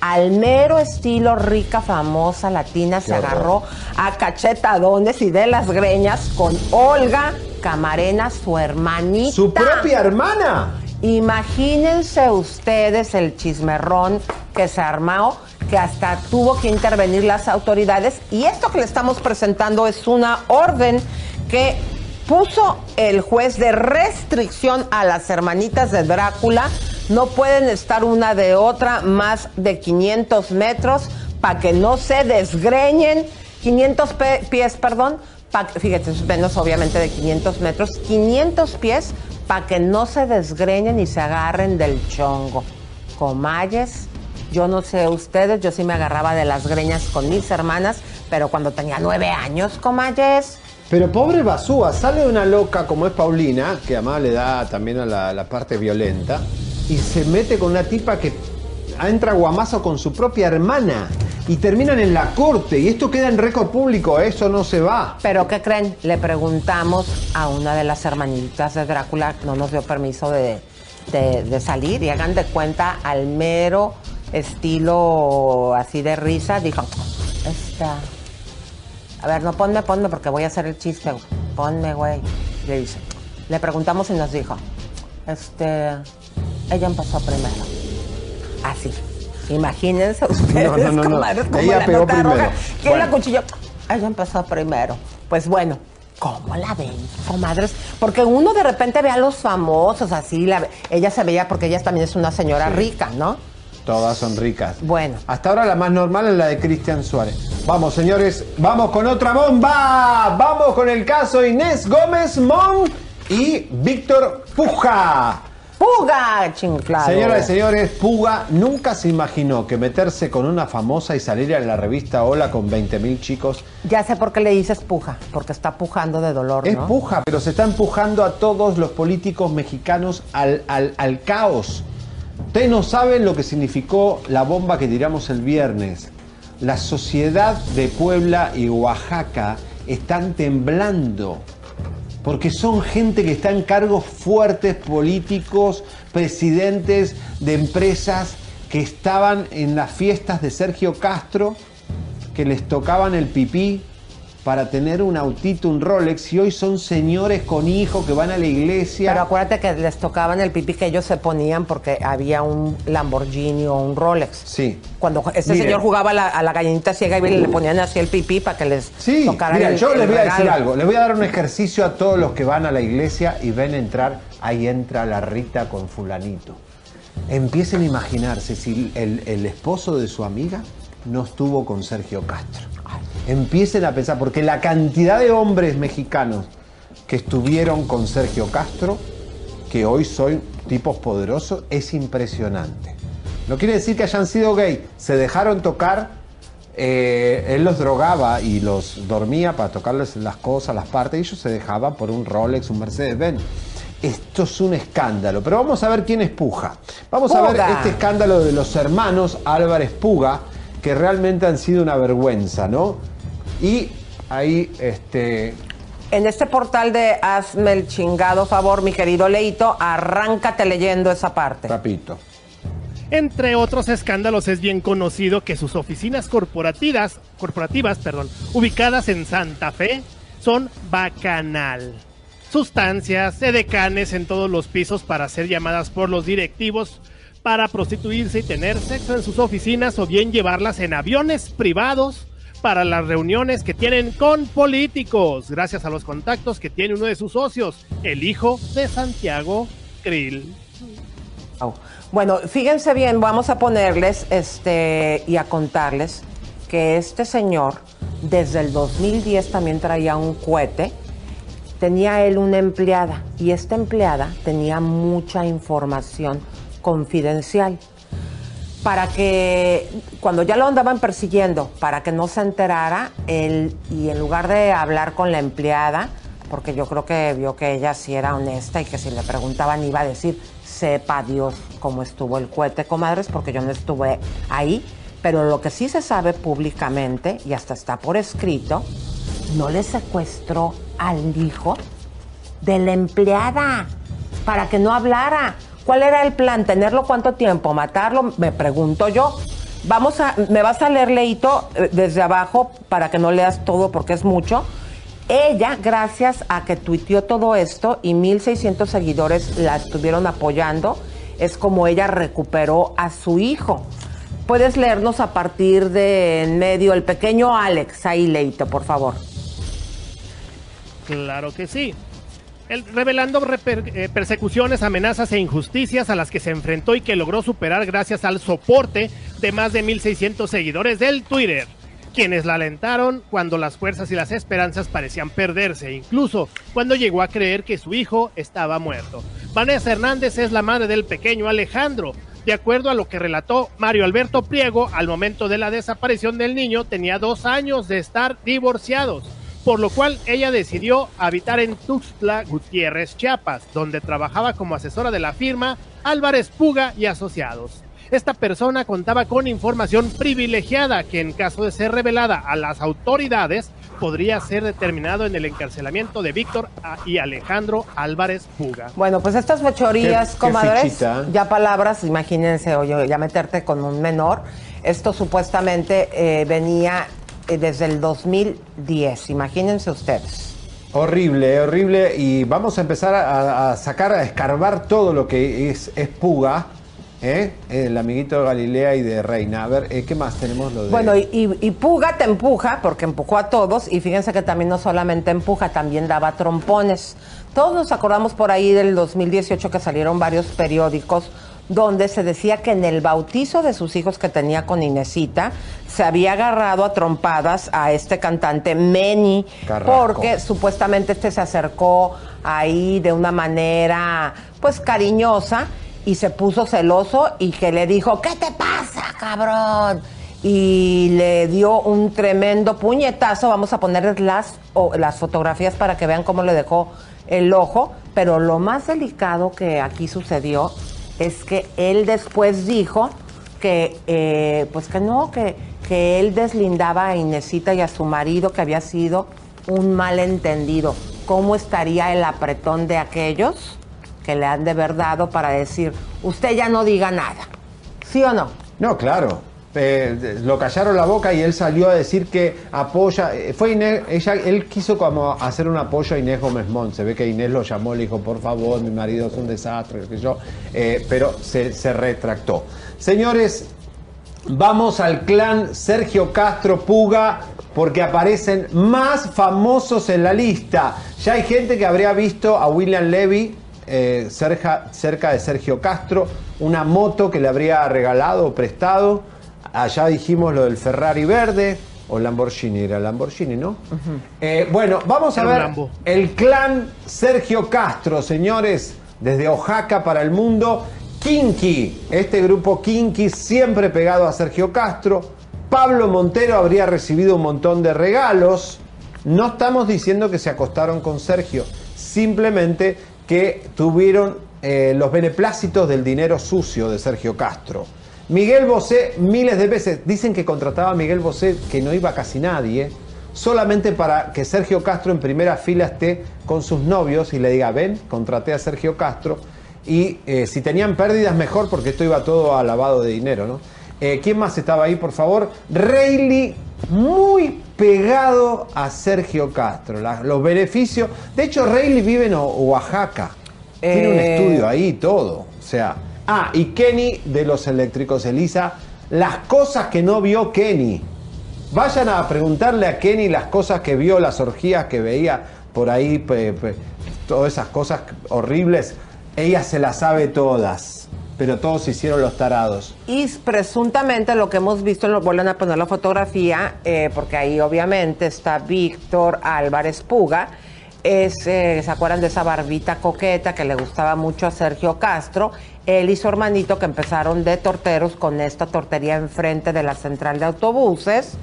al mero estilo rica, famosa, latina, se agarró a cachetadones y de las greñas con Olga Camarena, su hermanita. ¿Su propia hermana? Imagínense ustedes el chismerrón que se armó, que hasta tuvo que intervenir las autoridades. Y esto que le estamos presentando es una orden que puso el juez de restricción a las hermanitas de Drácula. No pueden estar una de otra más de 500 metros para que no se desgreñen. 500 pe- pies, perdón. pa- fíjate, menos obviamente de 500 metros. 500 pies para que no se desgreñen y se agarren del chongo. Comayes, yo no sé ustedes, yo sí me agarraba de las greñas con mis hermanas, pero cuando tenía nueve años, comayes. Pero pobre Basúa, sale una loca como es Paulina, que además le da también a la, la parte violenta, y se mete con una tipa que entra guamazo con su propia hermana y terminan en la corte y esto queda en récord público, eso no se va. Pero ¿qué creen? Le preguntamos a una de las hermanitas de Drácula, no nos dio permiso de, salir y hagan de cuenta al mero estilo así de risa, dijo, esta... A ver, no ponme, ponme porque voy a hacer el chiste. Ponme, güey. Le dice. Le preguntamos y nos dijo, este, ella empezó primero. Así. Imagínense ustedes, No, no, no, cómo Ella la pegó primero. ¿Quién Bueno. la cuchilló? Ella empezó primero. Pues bueno, ¿cómo la ven, comadres? Porque uno de repente ve a los famosos así. La, ella se veía porque ella también es una señora rica, ¿no? Todas son ricas. Bueno. Hasta ahora la más normal es la de Cristian Suárez. Vamos, señores, vamos con otra bomba. Vamos con el caso Inés Gómez Mon y Víctor Puja. ¡Puga! Chinclado. Señoras y señores, Puga nunca se imaginó que meterse con una famosa y salir en la revista Hola con 20 mil chicos Ya sé por qué le dices puja, porque está pujando de dolor, es ¿no? puja, pero se está empujando a todos los políticos mexicanos al, al- al caos. Ustedes no saben lo que significó la bomba que tiramos el viernes. La sociedad de Puebla y Oaxaca están temblando. Porque son gente que está en cargos fuertes políticos, presidentes de empresas que estaban en las fiestas de Sergio Castro, que les tocaban el pipí para tener un autito, un Rolex, y hoy son señores con hijos que van a la iglesia. Pero acuérdate que les tocaban el pipí que ellos se ponían porque había un Lamborghini o un Rolex. Sí. Cuando Miren. señor jugaba a la, a la gallinita ciega y le ponían así el pipí para que les Sí, tocaran mira, el yo les voy a decir algo. Les voy a dar un ejercicio a todos los que van a la iglesia y ven entrar, ahí entra la Rita con fulanito. Empiecen a imaginarse si el, el esposo de su amiga no estuvo con Sergio Castro. Empiecen a pensar, porque la cantidad de hombres mexicanos que estuvieron con Sergio Castro, que hoy son tipos poderosos, es impresionante. No quiere decir que hayan sido gay, se dejaron tocar eh, él los drogaba y los dormía para tocarles las cosas, las partes, y ellos se dejaban por un Rolex, un Mercedes-Benz. Esto es un escándalo, pero vamos a ver quién es Puja. Vamos a ver este escándalo de los hermanos Álvarez Puga, que realmente han sido una vergüenza, ¿no? Y ahí, este, En este portal de Hazme el chingado favor, mi querido Leito, arráncate leyendo esa parte. rapito. Entre otros escándalos es bien conocido que sus oficinas corporativas, corporativas, perdón, ubicadas en Santa Fe, son bacanal. Sustancias, edecanes en todos los pisos para ser llamadas por los directivos para prostituirse y tener sexo en sus oficinas o bien llevarlas en aviones privados para las reuniones que tienen con políticos, gracias a los contactos que tiene uno de sus socios, el hijo de Santiago Krill. Au. Bueno, fíjense bien, vamos a ponerles este y a contarles que este señor desde el 2010 también traía un cohete. Tenía él una empleada y esta empleada tenía mucha información confidencial para que cuando ya lo andaban persiguiendo, para que no se enterara, él, y en lugar de hablar con la empleada, porque yo creo que vio que ella sí era honesta y que si le preguntaban iba a decir, sepa Dios cómo estuvo el cohete, comadres, porque yo no estuve ahí, pero lo que sí se sabe públicamente, y hasta está por escrito, no le secuestró al hijo de la empleada para que no hablara. ¿Cuál era el plan? ¿Tenerlo cuánto tiempo? ¿Matarlo? Me pregunto yo. Vamos a, me vas a leer, Leito, eh, desde abajo para que no leas todo porque es mucho. Ella, gracias a que tuiteó todo esto y 1.600 seguidores la estuvieron apoyando, es como ella recuperó a su hijo. Puedes leernos a partir de en medio el pequeño Alex, ahí leíto, por favor. Claro que sí. El- revelando eh, persecuciones, amenazas e injusticias a las que se enfrentó y que logró superar gracias al soporte de más de 1.600 seguidores del Twitter, quienes la alentaron cuando las fuerzas y las esperanzas parecían perderse, incluso cuando llegó a creer que su hijo estaba muerto. Vanessa Hernández es la madre del pequeño Alejandro. De acuerdo a lo que relató Mario Alberto Priego, al momento de la desaparición del niño tenía dos años de estar divorciados por lo cual ella decidió habitar en Tuxtla Gutiérrez, Chiapas, donde trabajaba como asesora de la firma Álvarez Puga y Asociados. Esta persona contaba con información privilegiada que en caso de ser revelada a las autoridades podría ser determinado en el encarcelamiento de Víctor y Alejandro Álvarez Puga. Bueno, pues estas fechorías, Qué- comadres, ¿eh? ya palabras, imagínense, oye, ya meterte con un menor. Esto supuestamente eh, venía desde el 2010, imagínense ustedes. Horrible, horrible. Y vamos a empezar a, a sacar, a escarbar todo lo que es, es Puga. ¿eh? El amiguito de Galilea y de Reina. A ver, eh, ¿qué más tenemos? Lo de... Bueno, y, y- y Puga te empuja, porque empujó a todos, y fíjense que también no solamente empuja, también daba trompones. Todos nos acordamos por ahí del 2018 que salieron varios periódicos donde se decía que en el bautizo de sus hijos que tenía con Inesita, se había agarrado a trompadas a este cantante Meni, porque supuestamente este se acercó ahí de una manera pues cariñosa y se puso celoso y que le dijo, ¿qué te pasa, cabrón? Y le dio un tremendo puñetazo. Vamos a ponerles las, o- las fotografías para que vean cómo le dejó el ojo. Pero lo más delicado que aquí sucedió es que él después dijo que, eh, pues que no, que, que él deslindaba a Inesita y a su marido, que había sido un malentendido. ¿Cómo estaría el apretón de aquellos que le han de haber dado para decir, usted ya no diga nada? ¿Sí o no? No, claro. Lo callaron la boca y él salió a decir que apoya. eh, Fue ella, él quiso como hacer un apoyo a Inés Gómez Mont. Se ve que Inés lo llamó, le dijo, por favor, mi marido es un desastre, sé yo. Eh, pero se, se retractó. Señores, vamos al clan Sergio Castro Puga porque aparecen más famosos en la lista. Ya hay gente que habría visto a William Levy eh, cerca, cerca de Sergio Castro, una moto que le habría regalado o prestado. Allá dijimos lo del Ferrari verde o Lamborghini, era Lamborghini, ¿no? Eh, bueno, vamos a Era ver el clan Sergio Castro, señores, desde Oaxaca para el mundo. Kinky, este grupo Kinky siempre pegado a Sergio Castro. Pablo Montero habría recibido un montón de regalos. No estamos diciendo que se acostaron con Sergio, simplemente que tuvieron eh, los beneplácitos del dinero sucio de Sergio Castro. Miguel Bosé, miles de veces, dicen que contrataba a Miguel Bosé, que no iba casi nadie, solamente para que Sergio Castro en primera fila esté con sus novios y le diga, ven, contraté a Sergio Castro. Y eh, si tenían pérdidas, mejor, porque esto iba todo a lavado de dinero, ¿no? Eh, ¿Quién más estaba ahí, por favor? Rayleigh, muy pegado a Sergio Castro. La- los beneficios. De hecho, Rayleigh vive en Oaxaca. Tiene un Eh. estudio ahí todo. O sea. Ah, y Kenny de los eléctricos, Elisa. Las cosas que no vio Kenny. Vayan a preguntarle a Kenny las cosas que vio, las orgías que veía por ahí, todas esas cosas horribles. Ella se las sabe todas, pero todos hicieron los tarados. Y presuntamente lo que hemos visto, lo vuelven a poner la fotografía, eh, porque ahí obviamente está Víctor Álvarez Puga. Es, eh, ¿Se acuerdan de esa barbita coqueta que le gustaba mucho a Sergio Castro? Él y su hermanito que empezaron de torteros con esta tortería enfrente de la central de autobuses.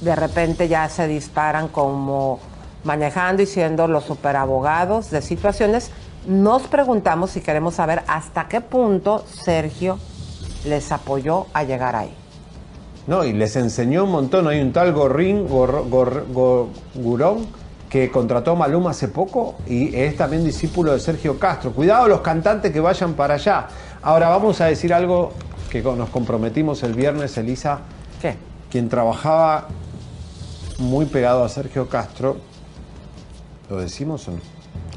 De repente ya se disparan como manejando y siendo los superabogados de situaciones. Nos preguntamos si queremos saber hasta qué punto Sergio les apoyó a llegar ahí. No, y les enseñó un montón. Hay un tal Gorrín, Gor- Gor- Gor- que contrató a Maluma hace poco y es también discípulo de Sergio Castro. Cuidado los cantantes que vayan para allá. Ahora vamos a decir algo que nos comprometimos el viernes, Elisa. ¿Qué? Quien trabajaba muy pegado a Sergio Castro ¿Lo decimos o no?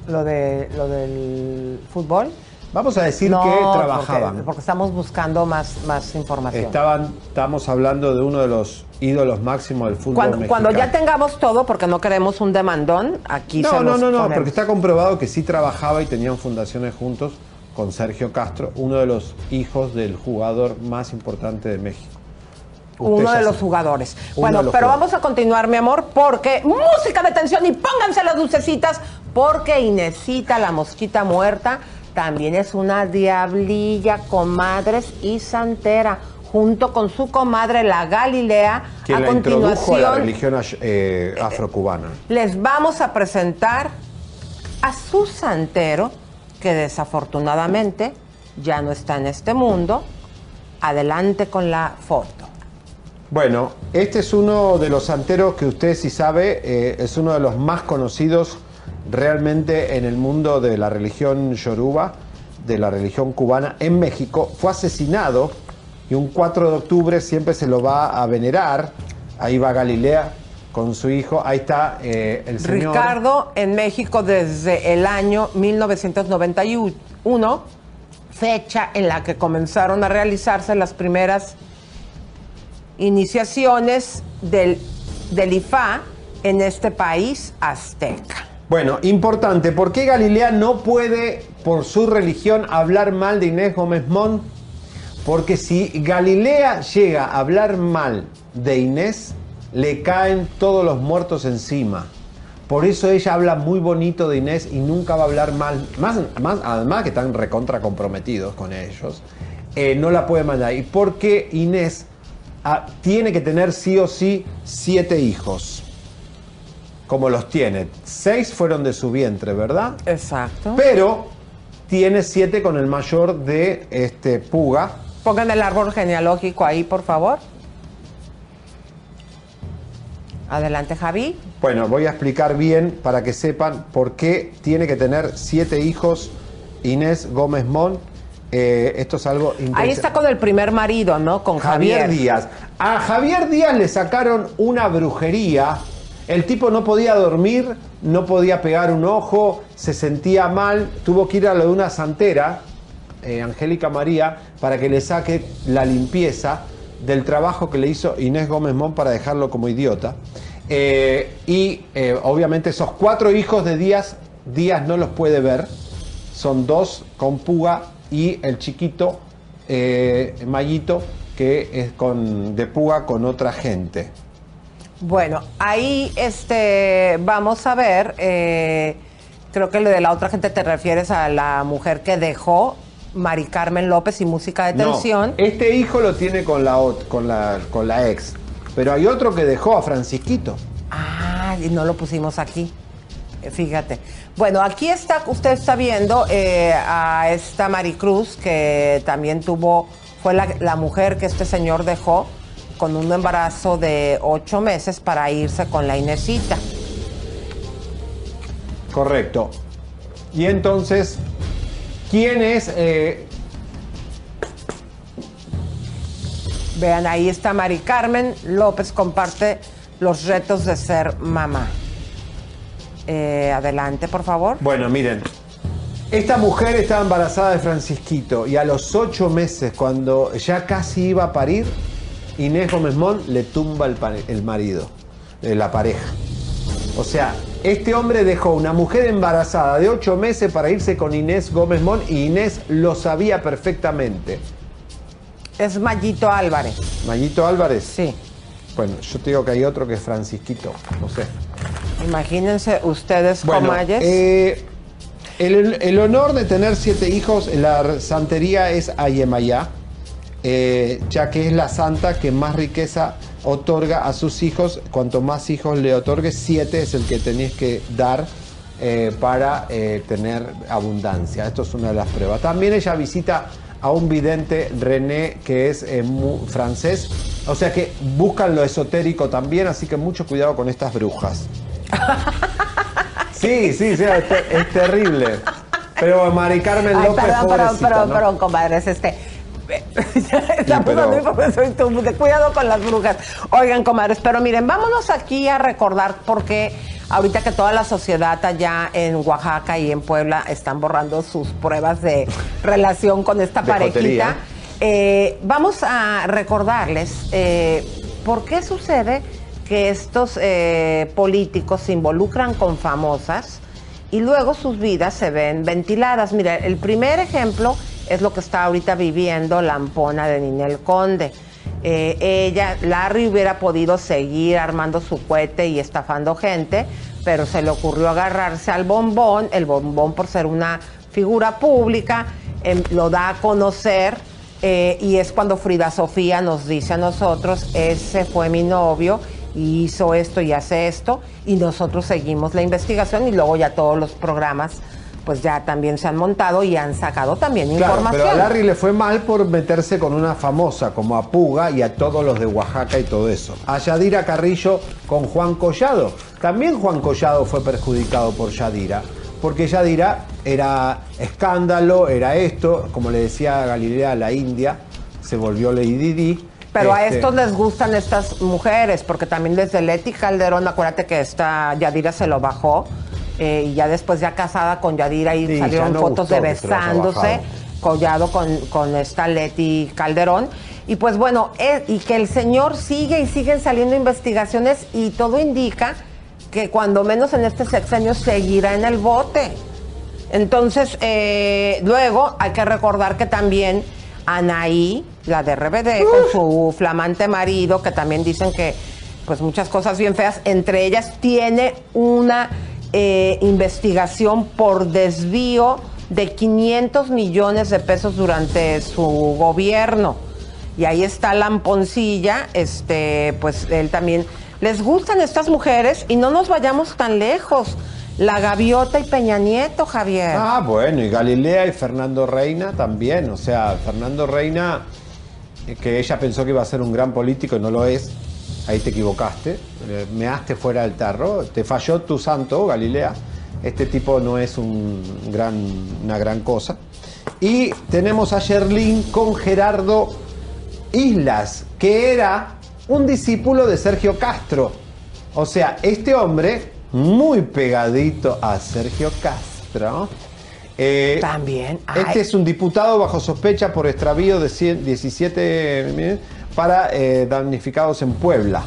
Lo, de, lo del fútbol. Vamos a decir No, que porque- trabajaban. Porque, estamos buscando más, más información. Estaban, estamos hablando de uno de los ídolos máximos del fútbol Cuando, mexicano. cuando ya tengamos todo, porque no queremos un demandón, aquí No, se no, no, no, ponemos. porque está comprobado que sí trabajaba y tenían fundaciones juntos con Sergio Castro, uno de los hijos del jugador más importante de México. Usted Uno de los sabe. jugadores. Uno bueno, los pero jugadores. vamos a continuar, mi amor, porque música de tensión y pónganse las lucecitas, porque Inesita, la mosquita muerta, también es una diablilla, comadres y santera, junto con su comadre, la Galilea. Quien a la introdujo a la continuación, religión eh, afrocubana. les vamos a presentar a su santero, que desafortunadamente ya no está en este mundo. Adelante con la foto. Bueno, este es uno de los santeros que usted sí sabe, eh, es uno de los más conocidos realmente en el mundo de la religión yoruba, de la religión cubana en México. Fue asesinado y un 4 de octubre siempre se lo va a venerar. Ahí va Galilea con su hijo, ahí está eh, el señor. Ricardo en México desde el año 1991, fecha en la que comenzaron a realizarse las primeras iniciaciones del, del IFA en este país azteca. Bueno, importante, ¿por qué Galilea no puede, por su religión, hablar mal de Inés Gómez Mont? Porque si Galilea llega a hablar mal de Inés, le caen todos los muertos encima. Por eso ella habla muy bonito de Inés y nunca va a hablar mal. Más, más, además que están recontra comprometidos con ellos, eh, no la puede mandar. Y porque Inés ah, tiene que tener sí o sí siete hijos como los tiene. Seis fueron de su vientre, ¿verdad? Exacto. Pero tiene siete con el mayor de este Puga. Pongan el árbol genealógico ahí, por favor. Adelante, Javi. Bueno, voy a explicar bien para que sepan por qué tiene que tener siete hijos Inés Gómez Mon. Eh, esto es algo Ahí intensa- está con el primer marido, ¿no? Con Javier Javier. Díaz. A Javier Díaz le sacaron una brujería. El tipo no podía dormir, no podía pegar un ojo, se sentía mal, tuvo que ir a lo de una santera, eh, Angélica María, para que le saque la limpieza del trabajo que le hizo Inés Gómez Mon para dejarlo como idiota. Eh, y eh, obviamente esos cuatro hijos de Díaz, Díaz no los puede ver. Son dos con Puga y el chiquito Mayito, que es con, de Puga con otra gente. Bueno, ahí este, vamos a ver, creo que lo de la otra gente te refieres a la mujer que dejó Mari Carmen López y música de No, tensión. este hijo lo tiene con la, con, la, con la ex, pero hay otro que dejó a Francisquito. Ah, y no lo pusimos aquí. Eh, Fíjate. Bueno, aquí está, usted está viendo eh, a esta Maricruz que también tuvo, fue la, la mujer que este señor dejó con un embarazo de ocho meses para irse con la Inesita. Correcto. Y entonces, ¿quién es? eh, Vean, ahí está Mari Carmen López, comparte los retos de ser mamá. Eh, adelante, por favor. Bueno, miren. Esta mujer estaba embarazada de Francisquito y a los ocho meses, cuando ya casi iba a parir, Inés Gómez Mon le tumba el marido, eh, la pareja. O sea, este hombre dejó una mujer embarazada de ocho meses para irse con Inés Gómez Mon y Inés lo sabía perfectamente. Es Mayito Álvarez. ¿Mayito Álvarez? Sí. Bueno, yo te digo que hay otro que es Francisquito, no sé. Imagínense ustedes, Bueno, comayes. eh, el, el honor de tener siete hijos en la santería es Ayemayá, eh, ya que es la santa que más riqueza otorga a sus hijos. Cuanto más hijos le otorgue, siete es el que tenéis que dar eh, para eh, tener abundancia. Esto es una de las pruebas. También ella visita a un vidente René que es eh, mu- francés. O sea que buscan lo esotérico también, así que mucho cuidado con estas brujas. Sí, sí, sí, es, ter- es terrible. Pero Mari Carmen Ay, López, perdón, perdón, perdón, ¿no? perdón, comadres, este. Estamos cuidado con las brujas. Oigan, comadres, pero miren, vámonos aquí a recordar porque ahorita que toda la sociedad allá en Oaxaca y en Puebla están borrando sus pruebas de relación con esta De parejita. Eh, vamos a recordarles eh, por qué sucede que estos eh, políticos se involucran con famosas y luego sus vidas se ven ventiladas. Mira, el primer ejemplo es lo que está ahorita viviendo la ampona de Ninel Conde. Eh, ella, Larry hubiera podido seguir armando su cohete y estafando gente, pero se le ocurrió agarrarse al bombón, el bombón por ser una figura pública, em, lo da a conocer eh, y es cuando Frida Sofía nos dice a nosotros, ese fue mi novio y hizo esto y hace esto, y nosotros seguimos la investigación y luego ya todos los programas pues ya también se han montado y han sacado también Claro, información. pero a Larry le fue mal por meterse con una famosa como a Puga y a todos los de Oaxaca y todo eso. A Yadira Carrillo con Juan Collado. También Juan Collado fue perjudicado por Yadira, porque Yadira era escándalo, era esto, como le decía Galilea, la India, se volvió Lady Di. Pero a Este, estos les gustan estas mujeres, porque también desde Leti Calderón, acuérdate que esta Yadira se lo bajó, eh, y ya después ya casada con Yadira y Sí, salieron no fotos de besándose, collado con, con esta Leti Calderón. Y pues bueno, eh, y que el señor sigue y siguen saliendo investigaciones y todo indica que cuando menos en este sexenio seguirá en el bote. Entonces, eh, luego hay que recordar que también Anaí, la de RBD, con su flamante marido, que también dicen que, pues muchas cosas bien feas, entre ellas tiene una eh, investigación por desvío de 500 millones de pesos durante su gobierno. Y ahí está Lamponcilla, este, pues él también. Les gustan estas mujeres y no nos vayamos tan lejos. La Gaviota y Peña Nieto, Javier. Ah, bueno, y Galilea y Fernando Reina también. O sea, Fernando Reina, eh, que ella pensó que iba a ser un gran político y no lo es. Ahí te equivocaste. Eh, Measte fuera del tarro. Te falló tu santo, Galilea. Este tipo no es un gran, una gran cosa. Y tenemos a Sherlyn con Gerardo Islas, que era un discípulo de Sergio Castro. O sea, este hombre, muy pegadito a Sergio Castro. eh, También. Este es un diputado bajo sospecha por extravío de 100 17 millones para eh, damnificados en Puebla.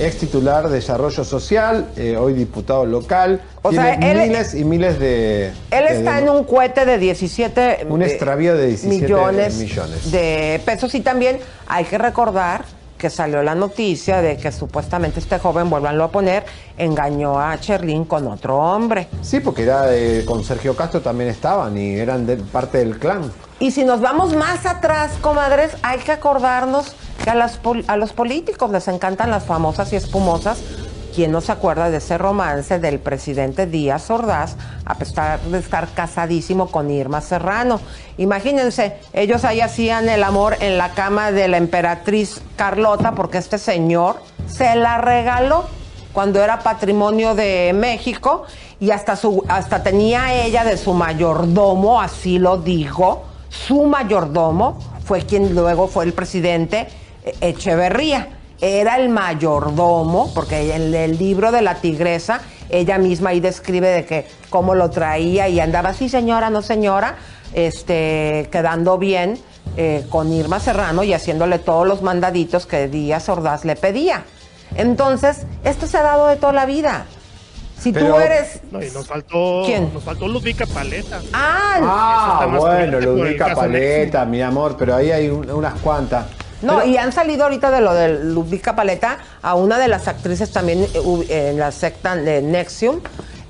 Ex titular de Desarrollo Social, eh, hoy diputado local. O Tiene sea, él- miles y miles de. Él de- está en un cohete de 17 Un eh, extravío de 17 millones, millones. de pesos y también hay que recordar que salió la noticia de que supuestamente este joven, vuélvanlo a poner, engañó a Cherlin con otro hombre. Sí, porque era de- con Sergio Castro también estaban y eran de, parte del clan. Y si nos vamos más atrás, comadres, hay que acordarnos que a, las a los políticos les encantan las famosas y espumosas. ¿Quién no se acuerda de ese romance del presidente Díaz Ordaz, a pesar de estar casadísimo con Irma Serrano? Imagínense, ellos ahí hacían el amor en la cama de la emperatriz Carlota, porque este señor se la regaló cuando era patrimonio de México y hasta su hasta tenía ella de su mayordomo, así lo dijo, su mayordomo fue quien luego fue el presidente eh, Echeverría. Era el mayordomo, porque en el libro de la tigresa, ella misma ahí describe de que cómo lo traía y andaba así, señora, no señora, este, quedando bien eh, con Irma Serrano y haciéndole todos los mandaditos que Díaz Ordaz le pedía. Entonces, esto se ha dado de toda la vida. Si tú eres... No, y nos faltó, ¿Quién? nos faltó Ludvika Paleta. Ah, Ah, bueno, caso Paleta, mi amor, pero ahí hay un- unas cuantas. No, Pero- y han salido ahorita de lo de Ludvika Paleta a una de las actrices también eh, en la secta de Nexium.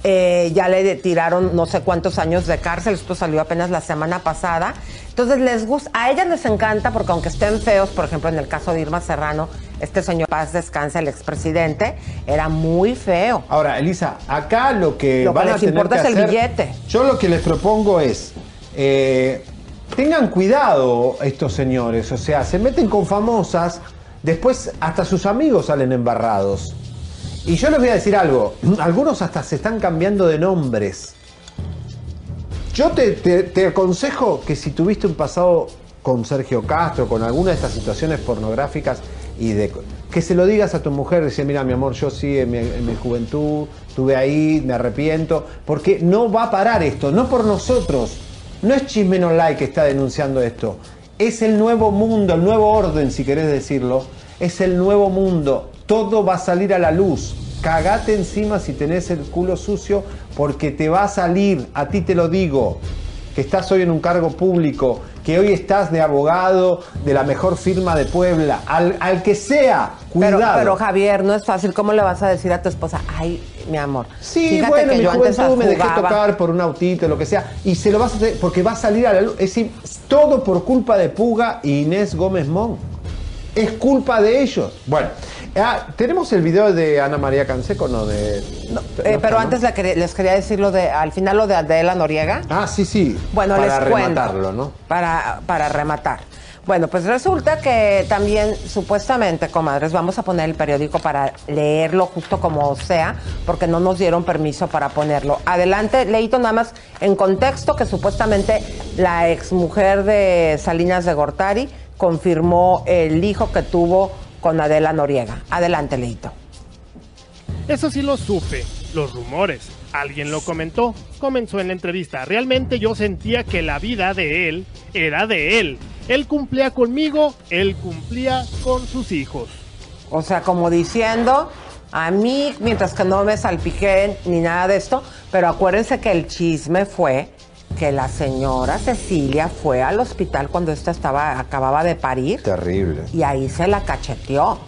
eh, ya le tiraron no sé cuántos años de cárcel, esto salió apenas la semana pasada. Entonces les gusta, a ellas les encanta porque aunque estén feos, por ejemplo en el caso de Irma Serrano, este señor Paz Descansa, el expresidente, era muy feo. Ahora, Elisa, acá lo que Lo que van a les tener importa que es el billete. Yo lo que les propongo es eh, tengan cuidado estos señores, o sea, se meten con famosas, después hasta sus amigos salen embarrados. Y yo les voy a decir algo, algunos hasta se están cambiando de nombres. Yo te, te- te aconsejo que si tuviste un pasado con Sergio Castro, con alguna de estas situaciones pornográficas, y de que se lo digas a tu mujer, decir, mira mi amor, yo sí en mi, en mi juventud estuve ahí, me arrepiento, porque no va a parar esto, no por nosotros, no es Chismen Online que está denunciando esto, es el nuevo mundo, el nuevo orden, si querés decirlo, es el nuevo mundo, todo va a salir a la luz. Cagate encima si tenés el culo sucio porque te va a salir, a ti te lo digo, que estás hoy en un cargo público, que hoy estás de abogado de la mejor firma de Puebla, al, al que sea, Pero, cuidado. pero Javier, no es fácil. ¿Cómo le vas a decir a tu esposa, ay, mi amor? Sí, bueno, que mi yo juventud me dejé jugaba"? tocar por un autito, lo que sea, y se lo vas a hacer porque va a salir a la luz. Es decir, todo por culpa de Puga y Inés Gómez Mon. Es culpa de ellos. Bueno, ah, tenemos el video de Ana María Canseco, ¿no? De, no, Eh, pero antes les quería decir lo de, al final lo de Adela Noriega. Ah, sí, sí. Bueno, para les cuento. rematarlo, ¿no? Para, para rematar. Bueno, pues resulta que también, supuestamente, comadres, vamos a poner el periódico para leerlo justo como sea, porque no nos dieron permiso para ponerlo. Adelante, Leito, nada más en contexto que supuestamente la exmujer de Salinas de Gortari confirmó el hijo que tuvo con Adela Noriega. Adelante, Leito. Eso sí lo supe, los rumores. Alguien lo comentó, comenzó en la entrevista. Realmente yo sentía que la vida de él era de él. Él cumplía conmigo, él cumplía con sus hijos. O sea, como diciendo, a mí, mientras que no me salpiquen ni nada de esto, pero acuérdense que el chisme fue que la señora Cecilia fue al hospital cuando esta estaba, acababa de parir Terrible. y ahí se la cacheteó.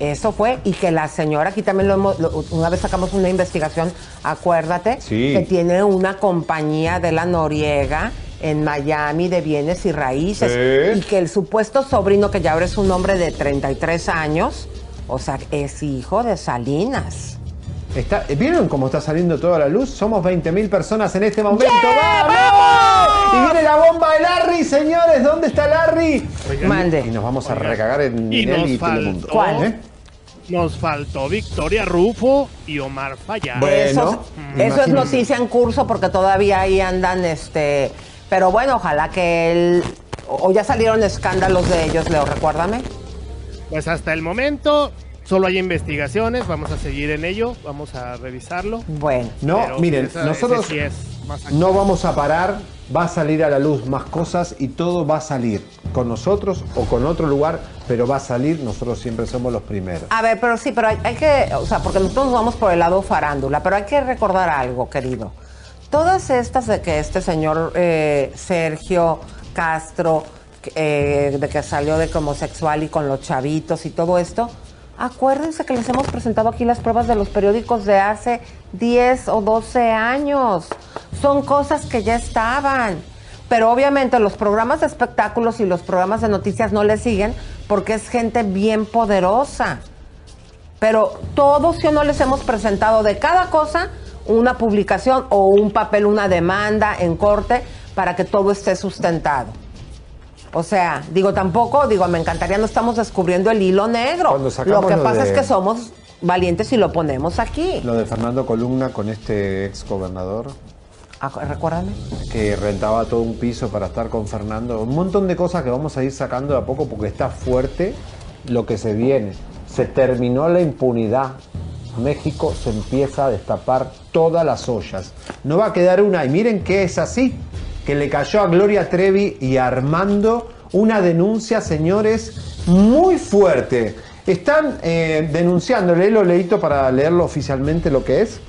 Eso fue, y que la señora, aquí también lo hemos, lo- una vez sacamos una investigación, acuérdate, Sí. que tiene una compañía de la Noriega en Miami de bienes y raíces, Sí. y que el supuesto sobrino, que ya ahora es un hombre de 33 años, o sea, es hijo de Salinas. Está, ¿Vieron cómo está saliendo toda la luz? Somos 20.000 personas en este momento. ¡Yeah! ¡Vamos! Y viene la bomba de Larry, señores. ¿Dónde está Larry? Mande. Y nos vamos a recagar en Y nos y faltó, ¿Eh? nos faltó Victoria Rufo y Omar Fayad. eso, eso es noticia en curso porque todavía ahí andan, este, pero bueno, ojalá que él, o ya salieron escándalos de ellos, Leo, recuérdame. Pues hasta el momento solo hay investigaciones, vamos a seguir en ello, vamos a revisarlo. Bueno. No, Pero miren, esa- nosotros sí es más activo. no vamos a parar. Va a salir a la luz más cosas y todo va a salir. Con nosotros o con otro lugar, pero va a salir. Nosotros siempre somos los primeros. A ver, pero sí, pero hay, hay que, o sea, porque nosotros nos vamos por el lado farándula, pero hay que recordar algo, querido. Todas estas de que este señor eh, Sergio Castro, eh, de que salió de como homosexual y con los chavitos y todo esto, acuérdense que les hemos presentado aquí las pruebas de los periódicos de hace 10 o 12 años. Son cosas que ya estaban. Pero obviamente los programas de espectáculos y los programas de noticias no le siguen porque es gente bien poderosa. Pero todos sí o no les hemos presentado de cada cosa una publicación o un papel, una demanda en corte para que todo esté sustentado. O sea, digo, tampoco, digo, me encantaría, no estamos descubriendo el hilo negro. Cuando sacamos Lo que lo pasa de- es que somos valientes y lo ponemos aquí. Lo de Fernando Columna con este ex gobernador Ah, Recuérdame. que rentaba todo un piso para estar con Fernando. Un montón de cosas que vamos a ir sacando de a poco porque está fuerte lo que se viene. Se terminó la impunidad. México se empieza a destapar todas las ollas. No va a quedar una. Y miren que es así. Que le cayó a Gloria Trevi y Armando una denuncia, señores, muy fuerte. Están eh, denunciando, léelo, leíto para leerlo oficialmente lo que es.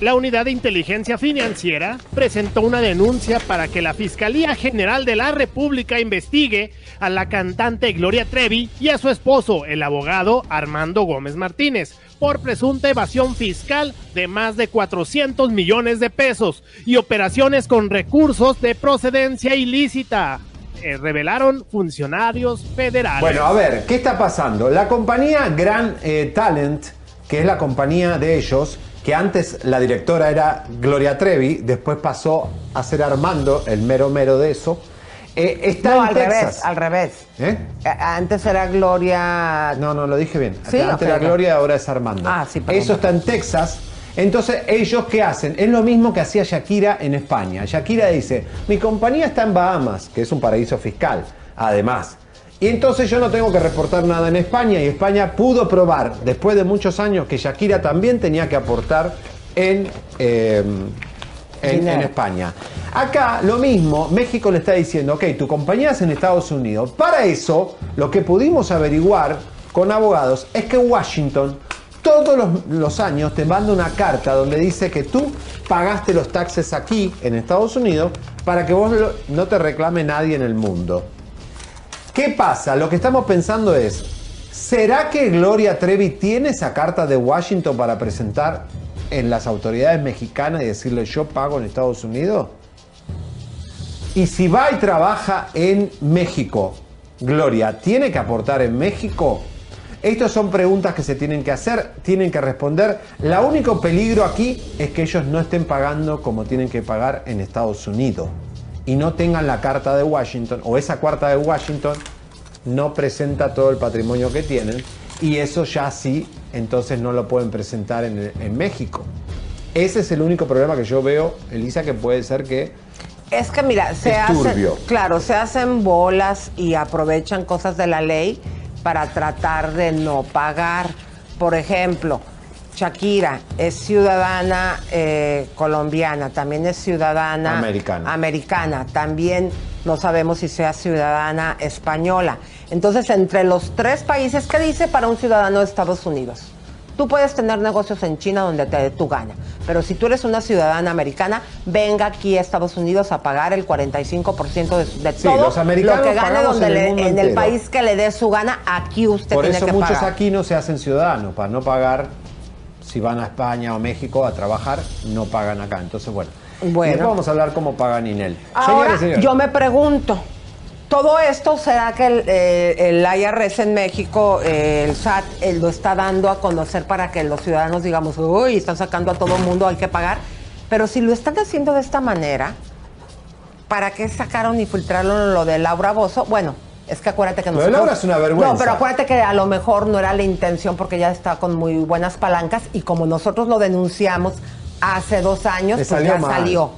La Unidad de Inteligencia Financiera presentó una denuncia para que la Fiscalía General de la República investigue a la cantante Gloria Trevi y a su esposo, el abogado Armando Gómez Martínez, por presunta evasión fiscal de más de 400 millones de pesos y operaciones con recursos de procedencia ilícita. Eh, revelaron funcionarios federales. Bueno, a ver, ¿qué está pasando? La compañía Gran eh, Talent, que es la compañía de ellos, que antes la directora era Gloria Trevi, después pasó a ser Armando, el mero mero de eso, eh, está No, en al Texas. revés, al revés. ¿Eh? A- Antes era Gloria. No, no, lo dije bien. Sí, antes era. Gloria, ahora es Armando. Ah, sí, perdón. Eso está en Texas. Entonces, ¿ellos qué hacen? Es lo mismo que hacía Shakira en España. Shakira dice, mi compañía está en Bahamas, que es un paraíso fiscal, además. Y entonces yo no tengo que reportar nada en España y España pudo probar, después de muchos años, que Shakira también tenía que aportar en, eh, en, España. Acá lo mismo, México le está diciendo, ok, tu compañía es en Estados Unidos. Para eso, lo que pudimos averiguar con abogados es que Washington todos los, los años te manda una carta donde dice que tú pagaste los taxes aquí en Estados Unidos para que vos lo- no te reclame nadie en el mundo. ¿Qué pasa? Lo que estamos pensando es, ¿será que Gloria Trevi tiene esa carta de Washington para presentar en las autoridades mexicanas y decirle yo pago en Estados Unidos? Y si va y trabaja en México, Gloria, ¿tiene que aportar en México? Estas son preguntas que se tienen que hacer, tienen que responder. La único peligro aquí es que ellos no estén pagando como tienen que pagar en Estados Unidos y no tengan la carta de Washington o esa carta de Washington no presenta todo el patrimonio que tienen y eso ya sí, entonces no lo pueden presentar en, en México. Ese es el único problema que yo veo, Elisa, que puede ser que Es que mira, se hacen, turbio. claro, se hacen bolas y aprovechan cosas de la ley para tratar de no pagar. Por ejemplo, Shakira es ciudadana eh, colombiana, también es ciudadana Americana. americana, también no sabemos si sea ciudadana española. Entonces, entre los tres países, ¿qué dice para un ciudadano de Estados Unidos? Tú puedes tener negocios en China donde te dé tu gana, pero si tú eres una ciudadana americana, venga aquí a Estados Unidos a pagar el 45% de, de Sí, todo los americanos lo que gane donde en el le- país que le dé su gana, aquí usted Por tiene eso que muchos pagar. aquí no se hacen ciudadanos, para no pagar, si van a España o México a trabajar, no pagan acá. Entonces, bueno, Bueno. después vamos a hablar cómo pagan Inel. Ahora, Señores, señores. yo me pregunto, ¿todo esto será que el, eh, el IRS en México, eh, el SAT, eh, lo está dando a conocer para que los ciudadanos digamos, uy, están sacando a todo el mundo, hay que pagar? Pero si lo están haciendo de esta manera, ¿para qué sacaron y filtraron lo de Laura Bozo? Bueno, es que acuérdate que nosotros... Laura es una vergüenza. No, pero acuérdate que a lo mejor no era la intención porque ya está con muy buenas palancas y como nosotros lo denunciamos hace dos años, Le pues salió ya mal. salió.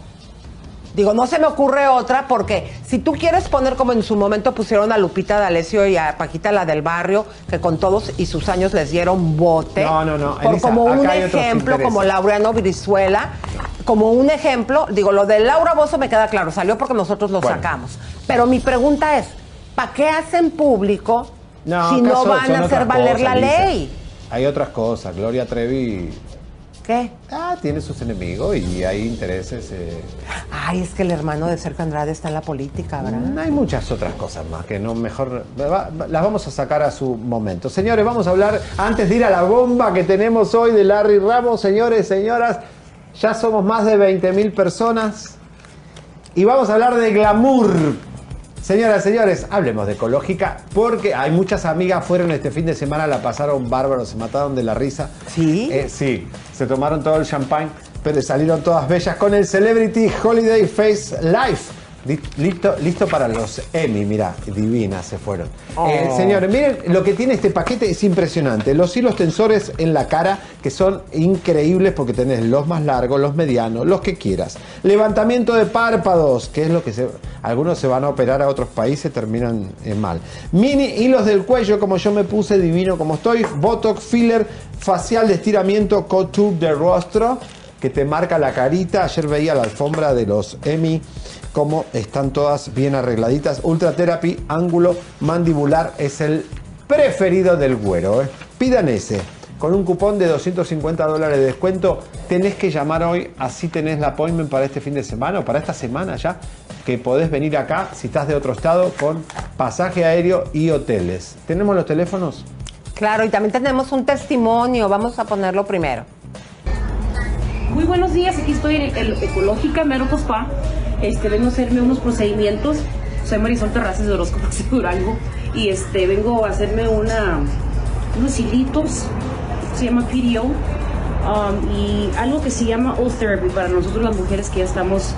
Digo, no se me ocurre otra porque si tú quieres poner como en su momento pusieron a Lupita D'Alessio y a Paquita la del barrio, que con todos y sus años les dieron bote. No, no, no, Por Elisa, como un ejemplo, como Laureano Brizuela, como un ejemplo, digo, lo de Laura Bozo me queda claro, salió porque nosotros lo Bueno. sacamos. Pero mi pregunta es, ¿para qué hacen público No, si no van son a hacer valer cosas, la ley? Hay otras cosas. Gloria Trevi ¿Qué? ah, tiene sus enemigos y hay intereses. eh, Ay, es que el hermano de Sergio Andrade está en la política, ¿verdad? Hay muchas otras cosas más que no mejor las vamos a sacar a su momento. Señores, vamos a hablar antes de ir a la bomba que tenemos hoy de Larry Ramos, señores, señoras, ya somos más de 20 mil personas y vamos a hablar de glamour. Señoras, señores, hablemos de ecológica porque hay muchas amigas fueron este fin de semana, la pasaron bárbaro, se mataron de la risa. ¿Sí? Eh, sí, se tomaron todo el champán, pero salieron todas bellas con el Celebrity Holiday Face Life. Li- Listo, listo para los Emmy, mira, divinas se fueron. Oh. Eh, señores, miren lo que tiene este paquete, es impresionante. Los hilos tensores en la cara, que son increíbles porque tenés los más largos, los medianos, los que quieras. Levantamiento de párpados, que es lo que se, algunos se van a operar a otros países, terminan eh, mal. Mini hilos del cuello, como yo me puse, divino como estoy. Botox, filler, facial de estiramiento, couture de rostro, que te marca la carita. Ayer veía la alfombra de los Emmy como están todas bien arregladitas. Ultra Therapy, ángulo mandibular es el preferido del güero. ¿eh? Pidan ese. Con un cupón de 250 dólares de descuento, tenés que llamar hoy, así tenés la appointment para este fin de semana o para esta semana ya, que podés venir acá si estás de otro estado con pasaje aéreo y hoteles. ¿Tenemos los teléfonos? Claro, y también tenemos un testimonio, vamos a ponerlo primero. Muy buenos días, aquí estoy en el, el Ecológica Mero Spa. Este, vengo a hacerme unos procedimientos. Soy Marisol Terrazas de Horóscopo de Durango y este, vengo a hacerme una, unos hilitos, se llama PDO, um, y algo que se llama Old Therapy para nosotros las mujeres que ya estamos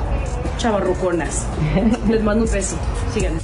chavarruconas. Les mando un beso, síganme.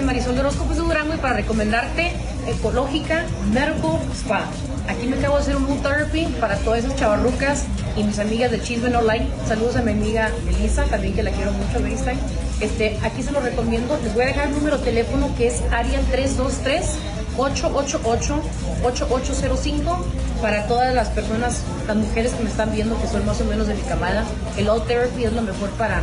Marisol de Horóscopos de Durango y para recomendarte Ecológica Medical Spa. Aquí me acabo de hacer un mood therapy para todas esas chavarrucas y mis amigas de Chisme No. Saludos a mi amiga Elisa, también que la quiero mucho, FaceTime. Este, aquí se lo recomiendo. Les voy a dejar el número de teléfono que es área 323 888-8805 para todas las personas, las mujeres que me están viendo que son más o menos de mi camada. El Out Therapy es lo mejor para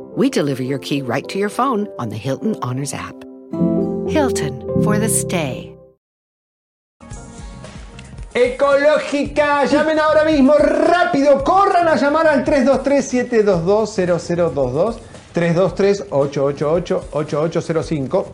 we deliver your key right to your phone on the Hilton Honors app. Hilton for the stay. Ecológica, llamen ahora mismo, rápido, corran a llamar al 323-722-0022, 323-888-8805,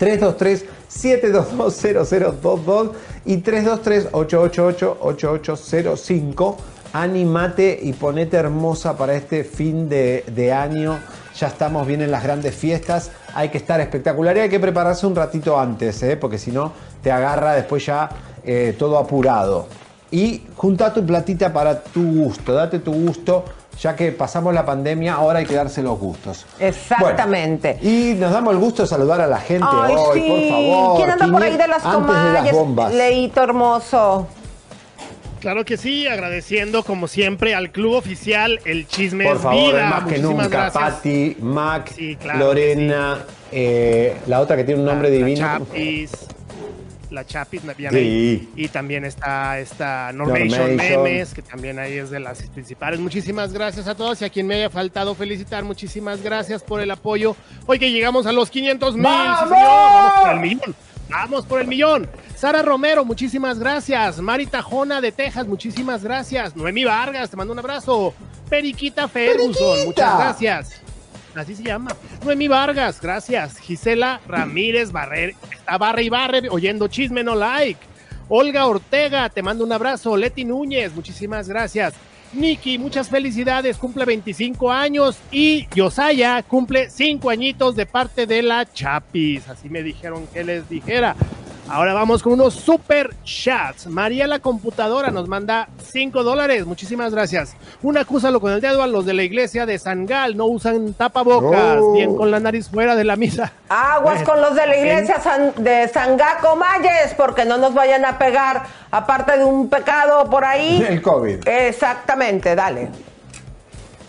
323-722-0022 y 323-888-8805. Animate y ponete hermosa para este fin de, de año. Ya estamos bien en las grandes fiestas. Hay que estar espectacular y hay que prepararse un ratito antes, ¿eh? porque si no te agarra después ya eh, todo apurado. Y junta tu platita para tu gusto, date tu gusto, ya que pasamos la pandemia, ahora hay que darse los gustos. Exactamente. Bueno, y nos damos el gusto de saludar a la gente Ay, hoy, sí. por favor. ¿Quién anda por ahí de Antes las de las bombas. Leito hermoso. Claro que sí, agradeciendo como siempre al club oficial El Chisme Por es favor, Vida. más que Muchísimas nunca, gracias. Patti, Mac, Sí, claro Lorena, eh, la otra que tiene un nombre la divino. Chapis, la Chapis, Sí. y también está esta Normation, Normation. Memes, que también ahí es de las principales. Muchísimas gracias a todos y a quien me haya faltado felicitar, muchísimas gracias por el apoyo. Hoy que llegamos a los 500 mil, sí, señor, vamos por el millón. Vamos por el millón. Sara Romero, muchísimas gracias. Mari Tajona de Texas, muchísimas gracias. Noemi Vargas, te mando un abrazo. Periquita Ferguson, Periquita. muchas gracias. Así se llama. Noemi Vargas, gracias. Gisela Ramírez Barrer, está barre y barre oyendo chisme no like. Olga Ortega, te mando un abrazo. Leti Núñez, muchísimas gracias. Nikki, muchas felicidades, cumple 25 años. Y Yosaya cumple 5 añitos de parte de la Chapis. Así me dijeron que les dijera. Ahora vamos con unos super chats. María la computadora nos manda 5 dólares. Muchísimas gracias. Un acúsalo con el dedo a los de la iglesia de Sangal. No usan tapabocas. Bien con la nariz fuera de la misa. Aguas con los de la en- iglesia San- de Sangaco Mayes, porque no nos vayan a pegar, aparte de un pecado por ahí. El COVID. Exactamente, dale.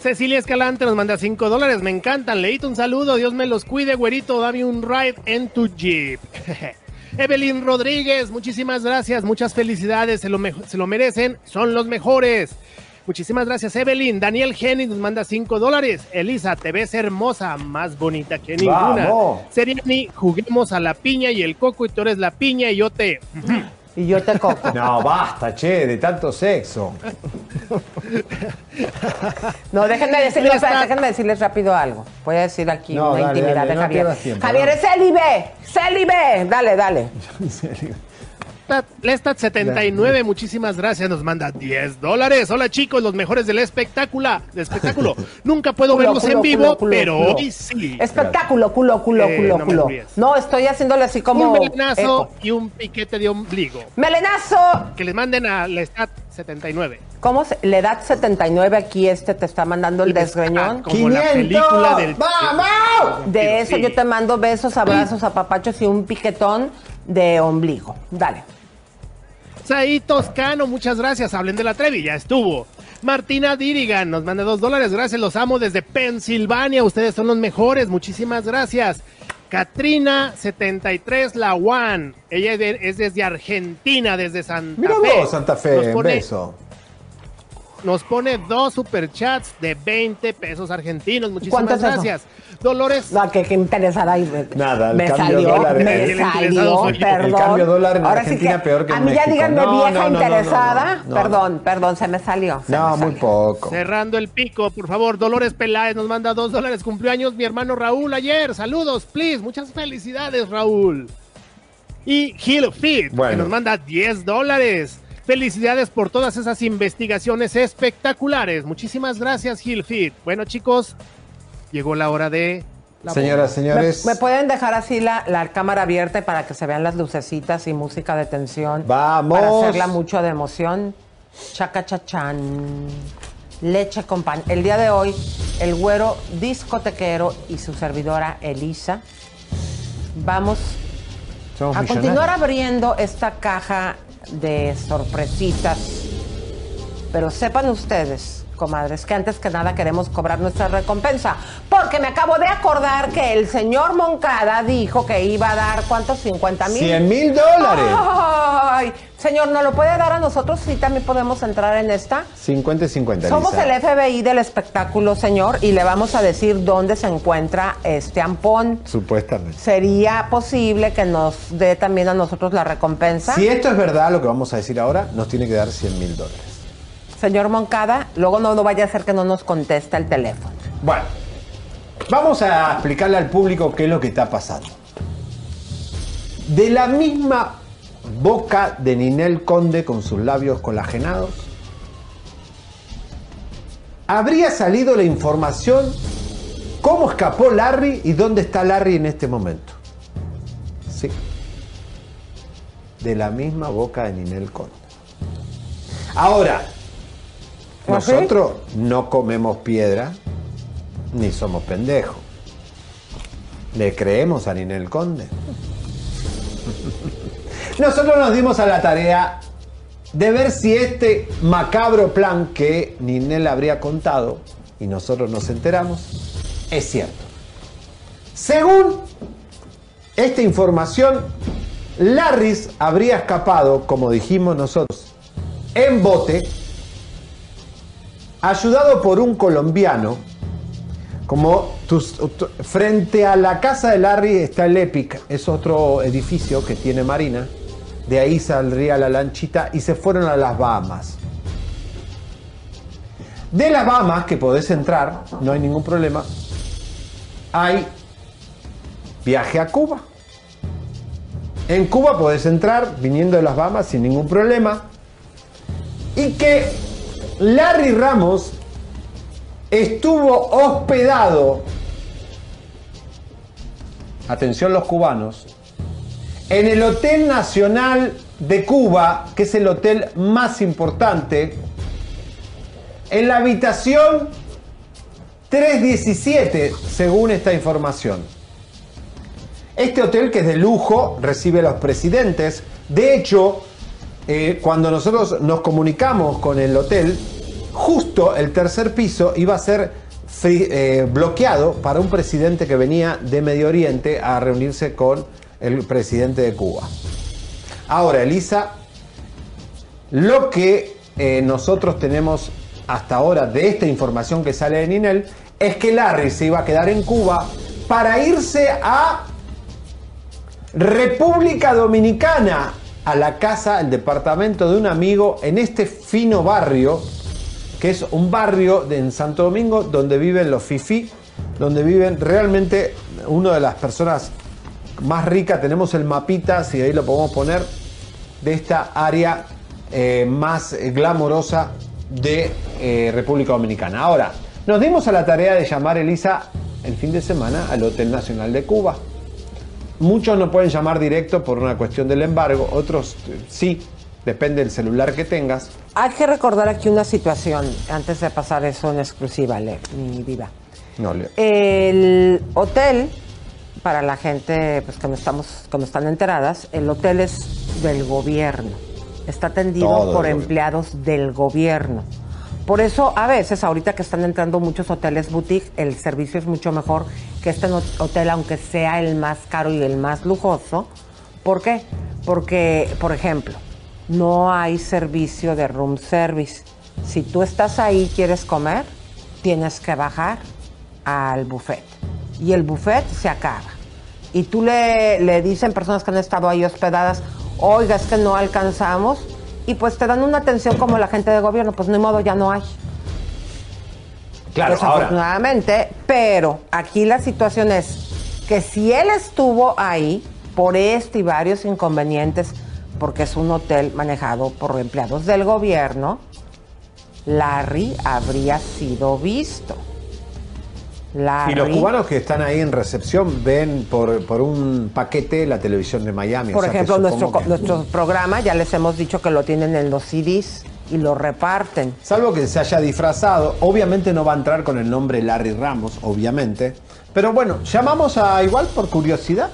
Cecilia Escalante nos manda 5 dólares. Me encantan. Leíto un saludo. Dios me los cuide, güerito. Dame un ride en tu Jeep. Evelyn Rodríguez, muchísimas gracias. Muchas felicidades. Se lo, se lo merecen. Son los mejores. Muchísimas gracias, Evelyn. Daniel Genny nos manda 5 dólares. Elisa, te ves hermosa, más bonita que ninguna. Seriani, juguemos a la piña y el coco y tú eres la piña y yo te... Y yo te coco. No, basta, che, de tanto sexo. No, déjenme decirles, está. déjenme decirles rápido algo. Voy a decir aquí No, una dale, intimidad dale, de no Javier. tiempo, Javier no. es célibe, célibe. Dale, dale. Serio. Lestat79, muchísimas gracias, nos manda 10 dólares. Hola chicos, los mejores del espectáculo. Del espectáculo. Nunca puedo Culo, verlos culo, en vivo, culo, culo, pero culo. hoy sí. Espectáculo, culo, culo, Eh, culo, no culo. No, estoy haciéndole así como. Un melenazo eco. y un piquete de ombligo. Melenazo. Que les manden a Lestat79. ¿Cómo se, la edad 79 aquí este te está mandando el desgreñón? Como la película del... ¡Vamos! De eso Sí. yo te mando besos, abrazos, apapachos y un piquetón de ombligo. Dale. Saí Toscano, muchas gracias. Hablen de la Trevi, ya estuvo. Martina Dirigan nos manda dos dólares. Gracias, los amo desde Pensilvania. Ustedes son los mejores. Muchísimas gracias. Katrina 73 La One. Ella es, de- es desde Argentina, desde Santa Mira Fe. vos, Santa Fe, Nos pone beso. Nos pone dos superchats de 20 pesos argentinos. Muchísimas ¿Cuánto es eso? gracias. Dolores. No, que, que interesada. y me- Nada, el me cambio salió, dólar- me el salió, perdón. El cambio dólar en Ahora sí Argentina peor que a en mí ya díganme No, vieja no, no, no, interesada. no, no, no. Perdón, perdón, se me salió. se No, me muy salió. poco. Cerrando el pico, por favor, Dolores Peláez nos manda dos dólares. Cumplió años mi hermano Raúl ayer. Saludos, please. Muchas felicidades, Raúl. Y Gil Fit, que nos manda 10 dólares. Felicidades por todas esas investigaciones espectaculares. Muchísimas gracias, Gil Fit. Bueno, chicos, llegó la hora de. la Señoras, señores. ¿Me, me pueden dejar así la, la cámara abierta para que se vean las lucecitas y música de tensión? Vamos. Para hacerla mucho de emoción. Chaca chachán. Leche con pan. El día de hoy, el güero discotequero y su servidora Elisa. Vamos Somos a continuar abriendo esta caja de sorpresitas. Pero sepan ustedes, comadres, que antes que nada queremos cobrar nuestra recompensa. Porque me acabo de acordar que el señor Moncada dijo que iba a dar, ¿cuántos? 50 mil. 100 mil dólares. Ay, señor, ¿no lo puede dar a nosotros? Sí, también podemos entrar en esta. 50 y 50. Somos Lisa. el FBI del espectáculo, señor, y le vamos a decir dónde se encuentra este ampón. Supuestamente. ¿Sería posible que nos dé también a nosotros la recompensa? Si esto es verdad, lo que vamos a decir ahora, nos tiene que dar 100 mil dólares. Señor Moncada, luego no, no vaya a ser que no nos contesta el teléfono. Bueno, vamos a explicarle al público qué es lo que está pasando. De la misma boca de Ninel Conde con sus labios colagenados, habría salido la información cómo escapó Larry y dónde está Larry en este momento. Sí. De la misma boca de Ninel Conde. Ahora, ¿Ah? Nosotros no comemos piedra ni somos pendejos. ¿Le creemos a Ninel Conde? Nosotros nos dimos a la tarea de ver si este macabro plan que Ninel habría contado y nosotros nos enteramos es cierto. Según esta información, Larris habría escapado, como dijimos nosotros, en bote, ayudado por un colombiano, como frente a la casa de Larry está el Epic, es otro edificio que tiene Marina, de ahí saldría la lanchita y se fueron a las Bahamas. De las Bahamas, que podés entrar, no hay ningún problema, hay viaje a Cuba. En Cuba podés entrar viniendo de las Bahamas sin ningún problema. Y que Larry Ramos estuvo hospedado, atención los cubanos, en el Hotel Nacional de Cuba, que es el hotel más importante, en la habitación 317, según esta información. Este hotel, que es de lujo, recibe a los presidentes. De hecho, eh, cuando nosotros nos comunicamos con el hotel, justo el tercer piso iba a ser eh, bloqueado para un presidente que venía de Medio Oriente a reunirse con el presidente de Cuba. Ahora, Elisa, lo que eh, nosotros tenemos hasta ahora de esta información que sale de Ninel es que Larry se iba a quedar en Cuba para irse a República Dominicana, a la casa, el departamento de un amigo en este fino barrio, que es un barrio de, en Santo Domingo donde viven los FIFI, donde viven realmente una de las personas más ricas. Tenemos el mapita, si ahí lo podemos poner, de esta área eh, más glamorosa de eh, República Dominicana. Ahora, nos dimos a la tarea de llamar Elisa el fin de semana al Hotel Nacional de Cuba. Muchos no pueden llamar directo por una cuestión del embargo, otros eh, sí, depende del celular que tengas. Hay que recordar aquí una situación antes de pasar eso en exclusiva, Le- mi diva. No, Leo. El hotel, para la gente pues, que, no estamos, que no están enteradas, el hotel es del gobierno. Está atendido Todo por empleados del gobierno. Por eso, a veces, ahorita que están entrando muchos hoteles boutique, el servicio es mucho mejor que este hotel, aunque sea el más caro y el más lujoso. ¿Por qué? Porque, por ejemplo, no hay servicio de room service. Si tú estás ahí y quieres comer, tienes que bajar al buffet. Y el buffet se acaba. Y tú le, le dicen personas que han estado ahí hospedadas, oiga, es que no alcanzamos. Y pues te dan una atención como la gente de gobierno, pues ni modo, ya no hay. Claro, ahora, Desafortunadamente, pero aquí la situación es que si él estuvo ahí por este y varios inconvenientes, porque es un hotel manejado por empleados del gobierno, Larry habría sido visto. Y los cubanos que están ahí en recepción ven por, por un paquete la televisión de Miami. por o sea que ejemplo, nuestro, que- nuestro programa ya les hemos dicho que lo tienen en los CDs y lo reparten. Salvo que se haya disfrazado, obviamente no va a entrar con el nombre Larry Ramos, obviamente. Pero bueno, llamamos a igual por curiosidad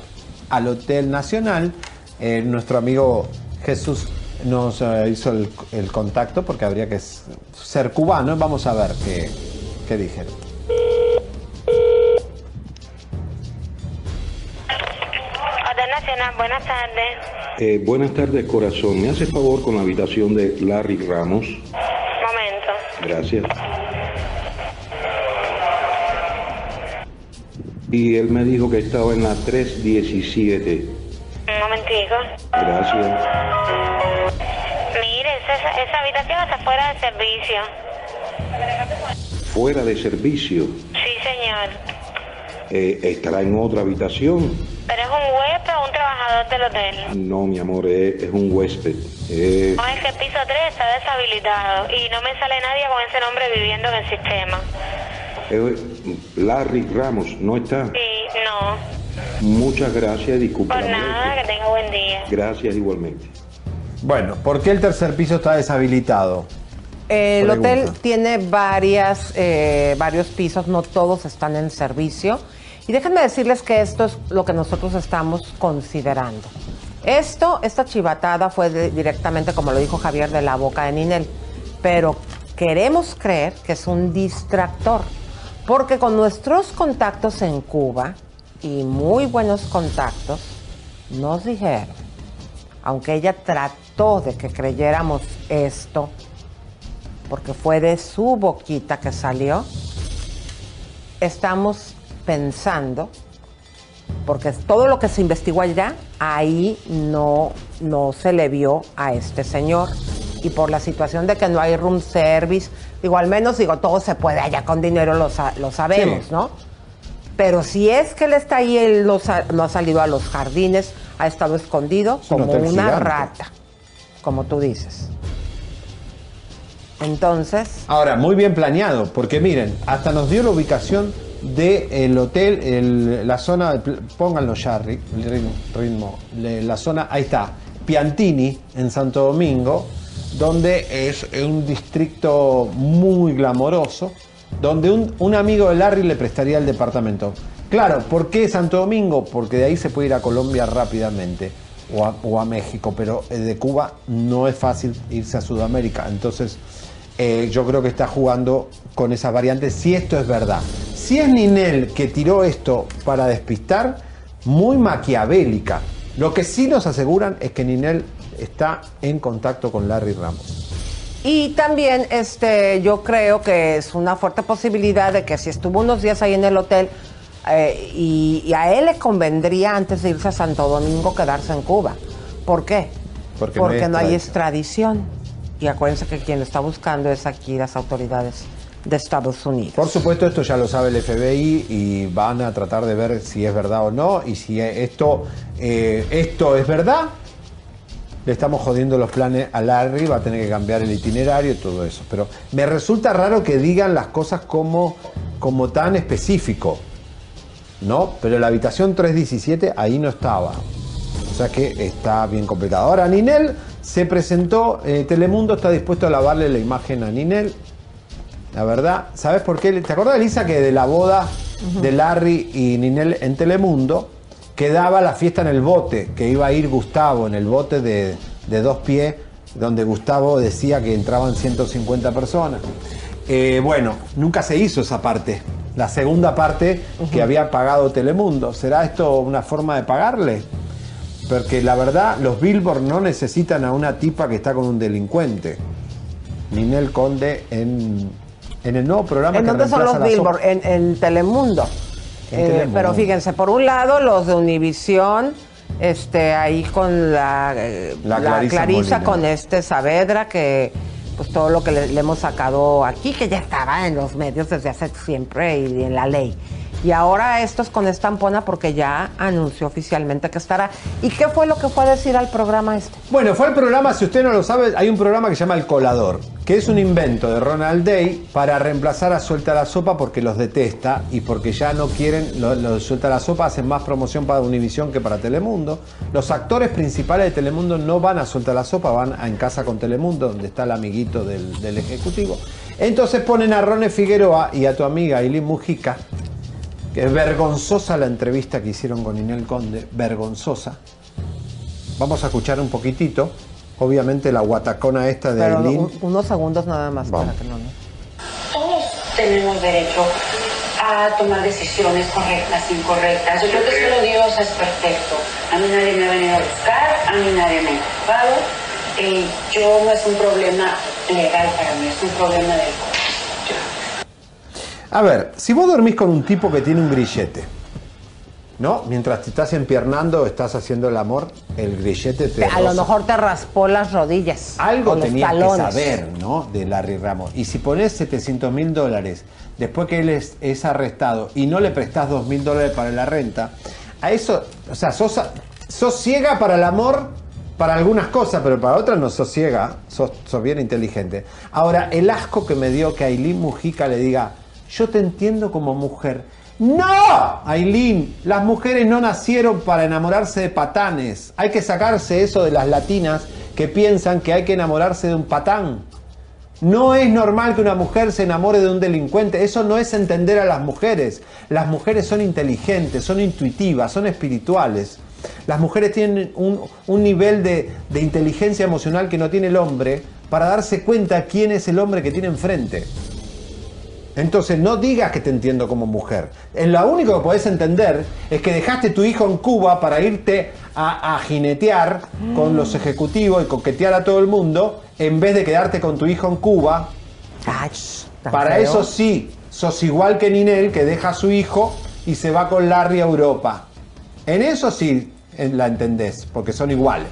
al Hotel Nacional. Eh, nuestro amigo Jesús nos eh, hizo el, el contacto porque habría que ser cubano. Vamos a ver qué, qué dijeron. Buenas tardes. Eh, buenas tardes, corazón. ¿Me hace favor con la habitación de Larry Ramos? Momento. Gracias. Y él me dijo que estaba en la 317. Un momentico. Gracias. Mire, esa, esa habitación está fuera de servicio. Fuera de servicio. Sí, señor. Eh, ¿Estará en otra habitación? ¿Pero es un huésped o un trabajador del hotel? No, mi amor, es, es un huésped. Eh, No, es que el piso 3 está deshabilitado y no me sale nadie con ese nombre viviendo en el sistema. eh, Larry Ramos, ¿no está? Sí, no. Muchas gracias, disculpe. Por nada, que tenga buen día. Gracias igualmente. Bueno, ¿por qué el tercer piso está deshabilitado? El Pregunta. hotel tiene varias, eh, varios pisos, no todos están en servicio. Y déjenme decirles que esto es lo que nosotros estamos considerando. Esto, esta chivatada fue directamente, como lo dijo Javier, de la boca de Ninel. Pero queremos creer que es un distractor. Porque con nuestros contactos en Cuba, y muy buenos contactos, nos dijeron, aunque ella trató de que creyéramos esto, porque fue de su boquita que salió, estamos pensando, porque todo lo que se investigó allá, ahí no, no se le vio a este señor. Y por la situación de que no hay room service, digo, al menos digo, todo se puede allá con dinero, lo, lo sabemos, Sí. ¿no? Pero si es que él está ahí, él no, no ha salido a los jardines, ha estado escondido como una gigante. rata, como tú dices. Entonces, Ahora, muy bien planeado, porque miren, hasta nos dio la ubicación del hotel, el- la zona, pónganlo ya, ri- ritmo, la zona, ahí está, Piantini, en Santo Domingo, donde es un distrito muy glamoroso, donde un, un amigo de Larry le prestaría el departamento. Claro, ¿por qué Santo Domingo? Porque de ahí se puede ir a Colombia rápidamente o a, o a México, pero eh, de Cuba no es fácil irse a Sudamérica. Entonces, eh, yo creo que está jugando con esas variantes, si esto es verdad. Si es Ninel que tiró esto para despistar, muy maquiavélica. Lo que sí nos aseguran es que Ninel está en contacto con Larry Ramos. Y también este, yo creo que es una fuerte posibilidad de que si estuvo unos días ahí en el hotel eh, y, y a él le convendría antes de irse a Santo Domingo quedarse en Cuba. ¿Por qué? Porque no hay no hay extradición. extradición. Y acuérdense que quien lo está buscando es aquí las autoridades de Estados Unidos. Por supuesto, esto ya lo sabe el FBI y van a tratar de ver si es verdad o no. Y si esto, eh, esto es verdad, le estamos jodiendo los planes a Larry, va a tener que cambiar el itinerario y todo eso. Pero me resulta raro que digan las cosas como, como tan específico. ¿No? Pero la habitación 317 ahí no estaba. O sea que está bien complicado. Ahora, Ninel se presentó, eh, Telemundo está dispuesto a lavarle la imagen a Ninel. La verdad, ¿sabes por qué? ¿Te acuerdas, Elisa, que de la boda de Larry y Ninel en Telemundo quedaba la fiesta en el bote, que iba a ir Gustavo en el bote de, de dos pies, donde Gustavo decía que entraban 150 personas? Eh, bueno, nunca se hizo esa parte. La segunda parte que había pagado Telemundo. ¿Será esto una forma de pagarle? Porque la verdad, los Billboard no necesitan a una tipa que está con un delincuente. Ninel Conde en, en el nuevo programa ¿En que dónde son los. Billboard? En, Telemundo. En Eh, Telemundo. Pero fíjense, por un lado los de Univisión, este, ahí con la, eh, La la Clarisa Clarisa, con este Saavedra, que pues todo lo que le, le hemos sacado aquí, que ya estaba en los medios desde hace siempre y en la ley. Y ahora esto es con estampona porque ya anunció oficialmente que estará. ¿Y qué fue lo que fue a decir al programa este? Bueno, fue el programa, si usted no lo sabe, hay un programa que se llama El Colador, que es un invento de Ronald Day para reemplazar a Suelta la Sopa porque los detesta y porque ya no quieren, los Suelta la Sopa hacen más promoción para Univisión que para Telemundo. Los actores principales de Telemundo no van a Suelta la Sopa, van En Casa con Telemundo, donde está el amiguito del, del Ejecutivo. Entonces ponen a Rone Figueroa y a tu amiga Eileen Mujica, que es vergonzosa la entrevista que hicieron con Inel Conde, vergonzosa. Vamos a escuchar un poquitito. Obviamente la guatacona esta de Pero Aileen. un- unos segundos nada más Vamos. para que no... no. Todos tenemos derecho a tomar decisiones correctas, incorrectas. Yo creo que solo Dios es perfecto. A mí nadie me ha venido a buscar, a mí nadie me ha empujado. Eh, yo no es un problema legal para mí, es un problema del corazón. A ver, si vos dormís con un tipo que tiene un grillete, ¿no? Mientras te estás empiernando, estás haciendo el amor, el grillete te. A lo mejor te raspó las rodillas. Algo tenías que saber, ¿no? De Larry Ramos. Y si pones 700 mil dólares después que él es, es arrestado y no le prestás 2 mil dólares para la renta, a eso, o sea, sos, sos ciega para el amor, para algunas cosas, pero para otras no sos ciega, sos, sos bien inteligente. Ahora, el asco que me dio que Aileen Mujica le diga, yo te entiendo como mujer. ¡No! Aileen, las mujeres no nacieron para enamorarse de patanes. Hay que sacarse eso de las latinas que piensan que hay que enamorarse de un patán. No es normal que una mujer se enamore de un delincuente. Eso no es entender a las mujeres. Las mujeres son inteligentes, son intuitivas, son espirituales. Las mujeres tienen un, nivel de inteligencia emocional que no tiene el hombre para darse cuenta quién es el hombre que tiene enfrente. Entonces no digas que te entiendo como mujer. En lo único que podés entender es que dejaste tu hijo en Cuba para irte a, a jinetear con los ejecutivos y coquetear a todo el mundo en vez de quedarte con tu hijo en Cuba. para feo. eso sí, sos igual que Ninel que deja a su hijo y se va con Larry a Europa. En eso sí la entendés, porque son iguales.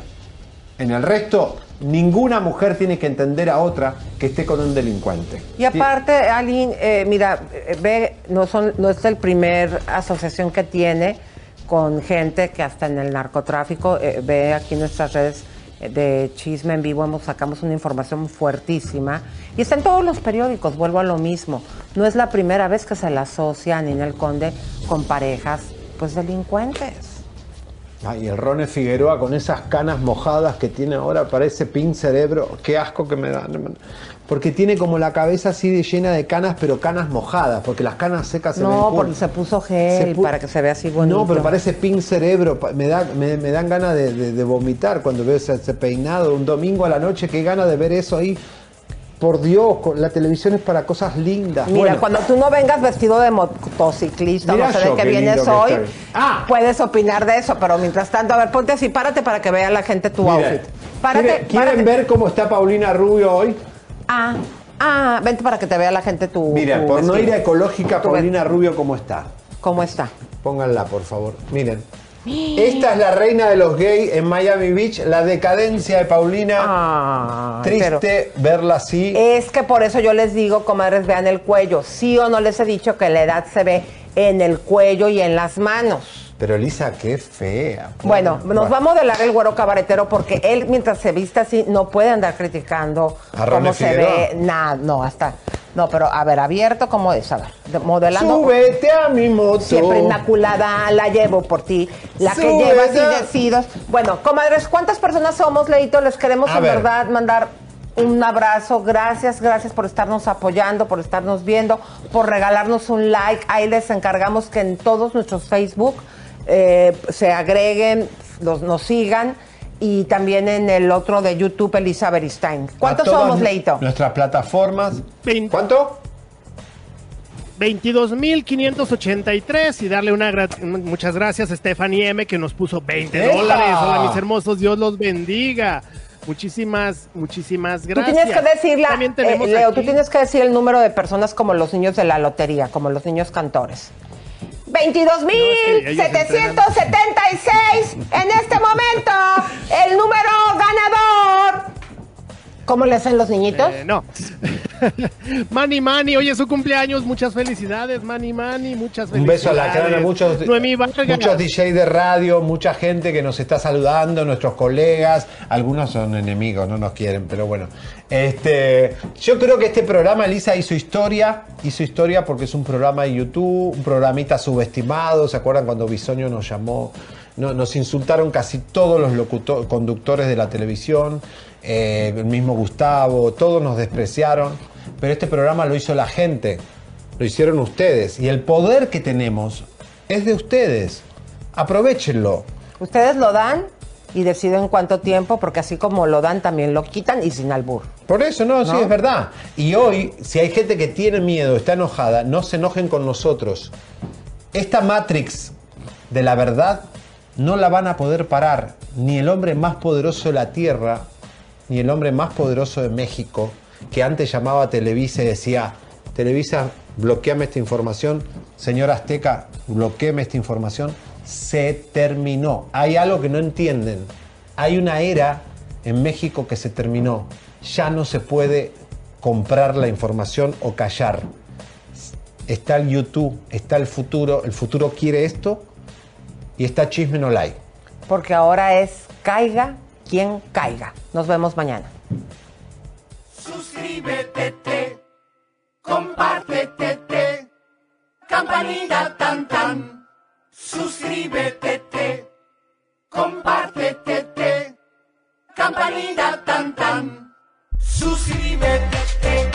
En el resto, ninguna mujer tiene que entender a otra que esté con un delincuente. Y aparte, Aline, eh, mira, ve, no, son, no es el primer asociación que tiene con gente que hasta en el narcotráfico, eh, ve aquí nuestras redes eh, de chisme en vivo, hemos, sacamos una información fuertísima y está en todos los periódicos, vuelvo a lo mismo. No es la primera vez que se le asocia a Ninel Conde con parejas, pues delincuentes. Ay, el Rone Figueroa con esas canas mojadas que tiene ahora, parece pin cerebro. Qué asco que me da. Porque tiene como la cabeza así de llena de canas, pero canas mojadas, porque las canas secas se No, porque se puso gel Se pu- para que se vea así bonito. No, pero parece pin cerebro. Me, da, me, me dan ganas de, de- de vomitar cuando veo ese, ese peinado. Un domingo a la noche, qué ganas de ver eso ahí. Por Dios, la televisión es para cosas lindas. Mira, Bueno, cuando tú no vengas vestido de motociclista, Mira no sé de qué vienes que hoy, estoy. puedes opinar de eso, pero mientras tanto, a ver, ponte así, párate para que vea la gente tu Mira, outfit. Párate, ¿quieren, quieren párate. ver cómo está Paulina Rubio hoy? Ah, ah, vente para que te vea la gente tu Mira, tu por no ir a ecológica, Paulina Rubio, ¿cómo está? ¿Cómo está? Pónganla, por favor. Miren. Esta es la reina de los gays en Miami Beach, la decadencia de Paulina. Triste verla así. Es que por eso yo les digo, comadres, vean el cuello. Sí o no les he dicho que la edad se ve en el cuello y en las manos. Pero Lisa, qué fea. pobre. Bueno, nos va a modelar el güero cabaretero porque él, mientras se viste así, no puede andar criticando ¿A Ronnie cómo se ve. Nada, no, hasta. No, pero a ver, abierto, ¿cómo es? A ver, de- modelando. Súbete a mi moto. Siempre inmaculada, la llevo por ti. La que llevas y decidos. Bueno, comadres, ¿cuántas personas somos, Leito? Les queremos A en ver. verdad mandar un abrazo. Gracias, gracias por estarnos apoyando, por estarnos viendo, por regalarnos un like. Ahí les encargamos que en todos nuestros Facebook eh, se agreguen, los, nos sigan. Y también en el otro de YouTube, Elisa Beristain. ¿Cuántos somos, Leito? Nuestras plataformas. ¿Cuánto? 22.583 y darle una gra- muchas gracias a Stephanie M que nos puso 20 ¡Epa! dólares. Hola mis hermosos, Dios los bendiga. Muchísimas, muchísimas Tú gracias. tienes que decirla, También eh, tenemos Leo, aquí- tú tienes que decir el número de personas como los niños de la lotería, como los niños cantores. 22.776 en este momento, el número ganador. ¿Cómo le hacen los niñitos? Eh, no. Manny, hoy es su cumpleaños. Muchas felicidades, Manny Manny. Muchas Un beso a la felicidades. crana, muchos, Noemí muchos DJ de radio, mucha gente que nos está saludando, nuestros colegas, algunos son enemigos, no nos quieren, pero bueno. Este, yo creo que este programa, Elisa, hizo historia, hizo historia porque es un programa de YouTube, un programita subestimado, ¿se acuerdan cuando Bisoño nos llamó? No- nos insultaron casi todos los conductores de la televisión, eh, el mismo Gustavo, todos nos despreciaron, pero este programa lo hizo la gente, lo hicieron ustedes, y el poder que tenemos es de ustedes. Aprovechenlo. Ustedes lo dan y deciden cuánto tiempo, porque así como lo dan, también lo quitan y sin albur. Por eso, no, sí, ¿No? es verdad. Y hoy, si hay gente que tiene miedo, está enojada, no se enojen con nosotros. Esta Matrix de la verdad no la van a poder parar ni el hombre más poderoso de la Tierra, ni el hombre más poderoso de México, que antes llamaba Televisa y decía, Televisa, bloqueame esta información. Señor Azteca, bloqueame esta información. Se terminó. Hay algo que no entienden. Hay una era en México que se terminó. Ya no se puede comprar la información o callar. Está el YouTube, está el futuro. El futuro quiere esto y está Chisme No Like. Porque ahora es caiga quien caiga. Nos vemos mañana. Suscríbete, te, compártete, te, campanita tan tan. Suscríbete, te, compártete, te, campanita tan tan. Suscríbete, te,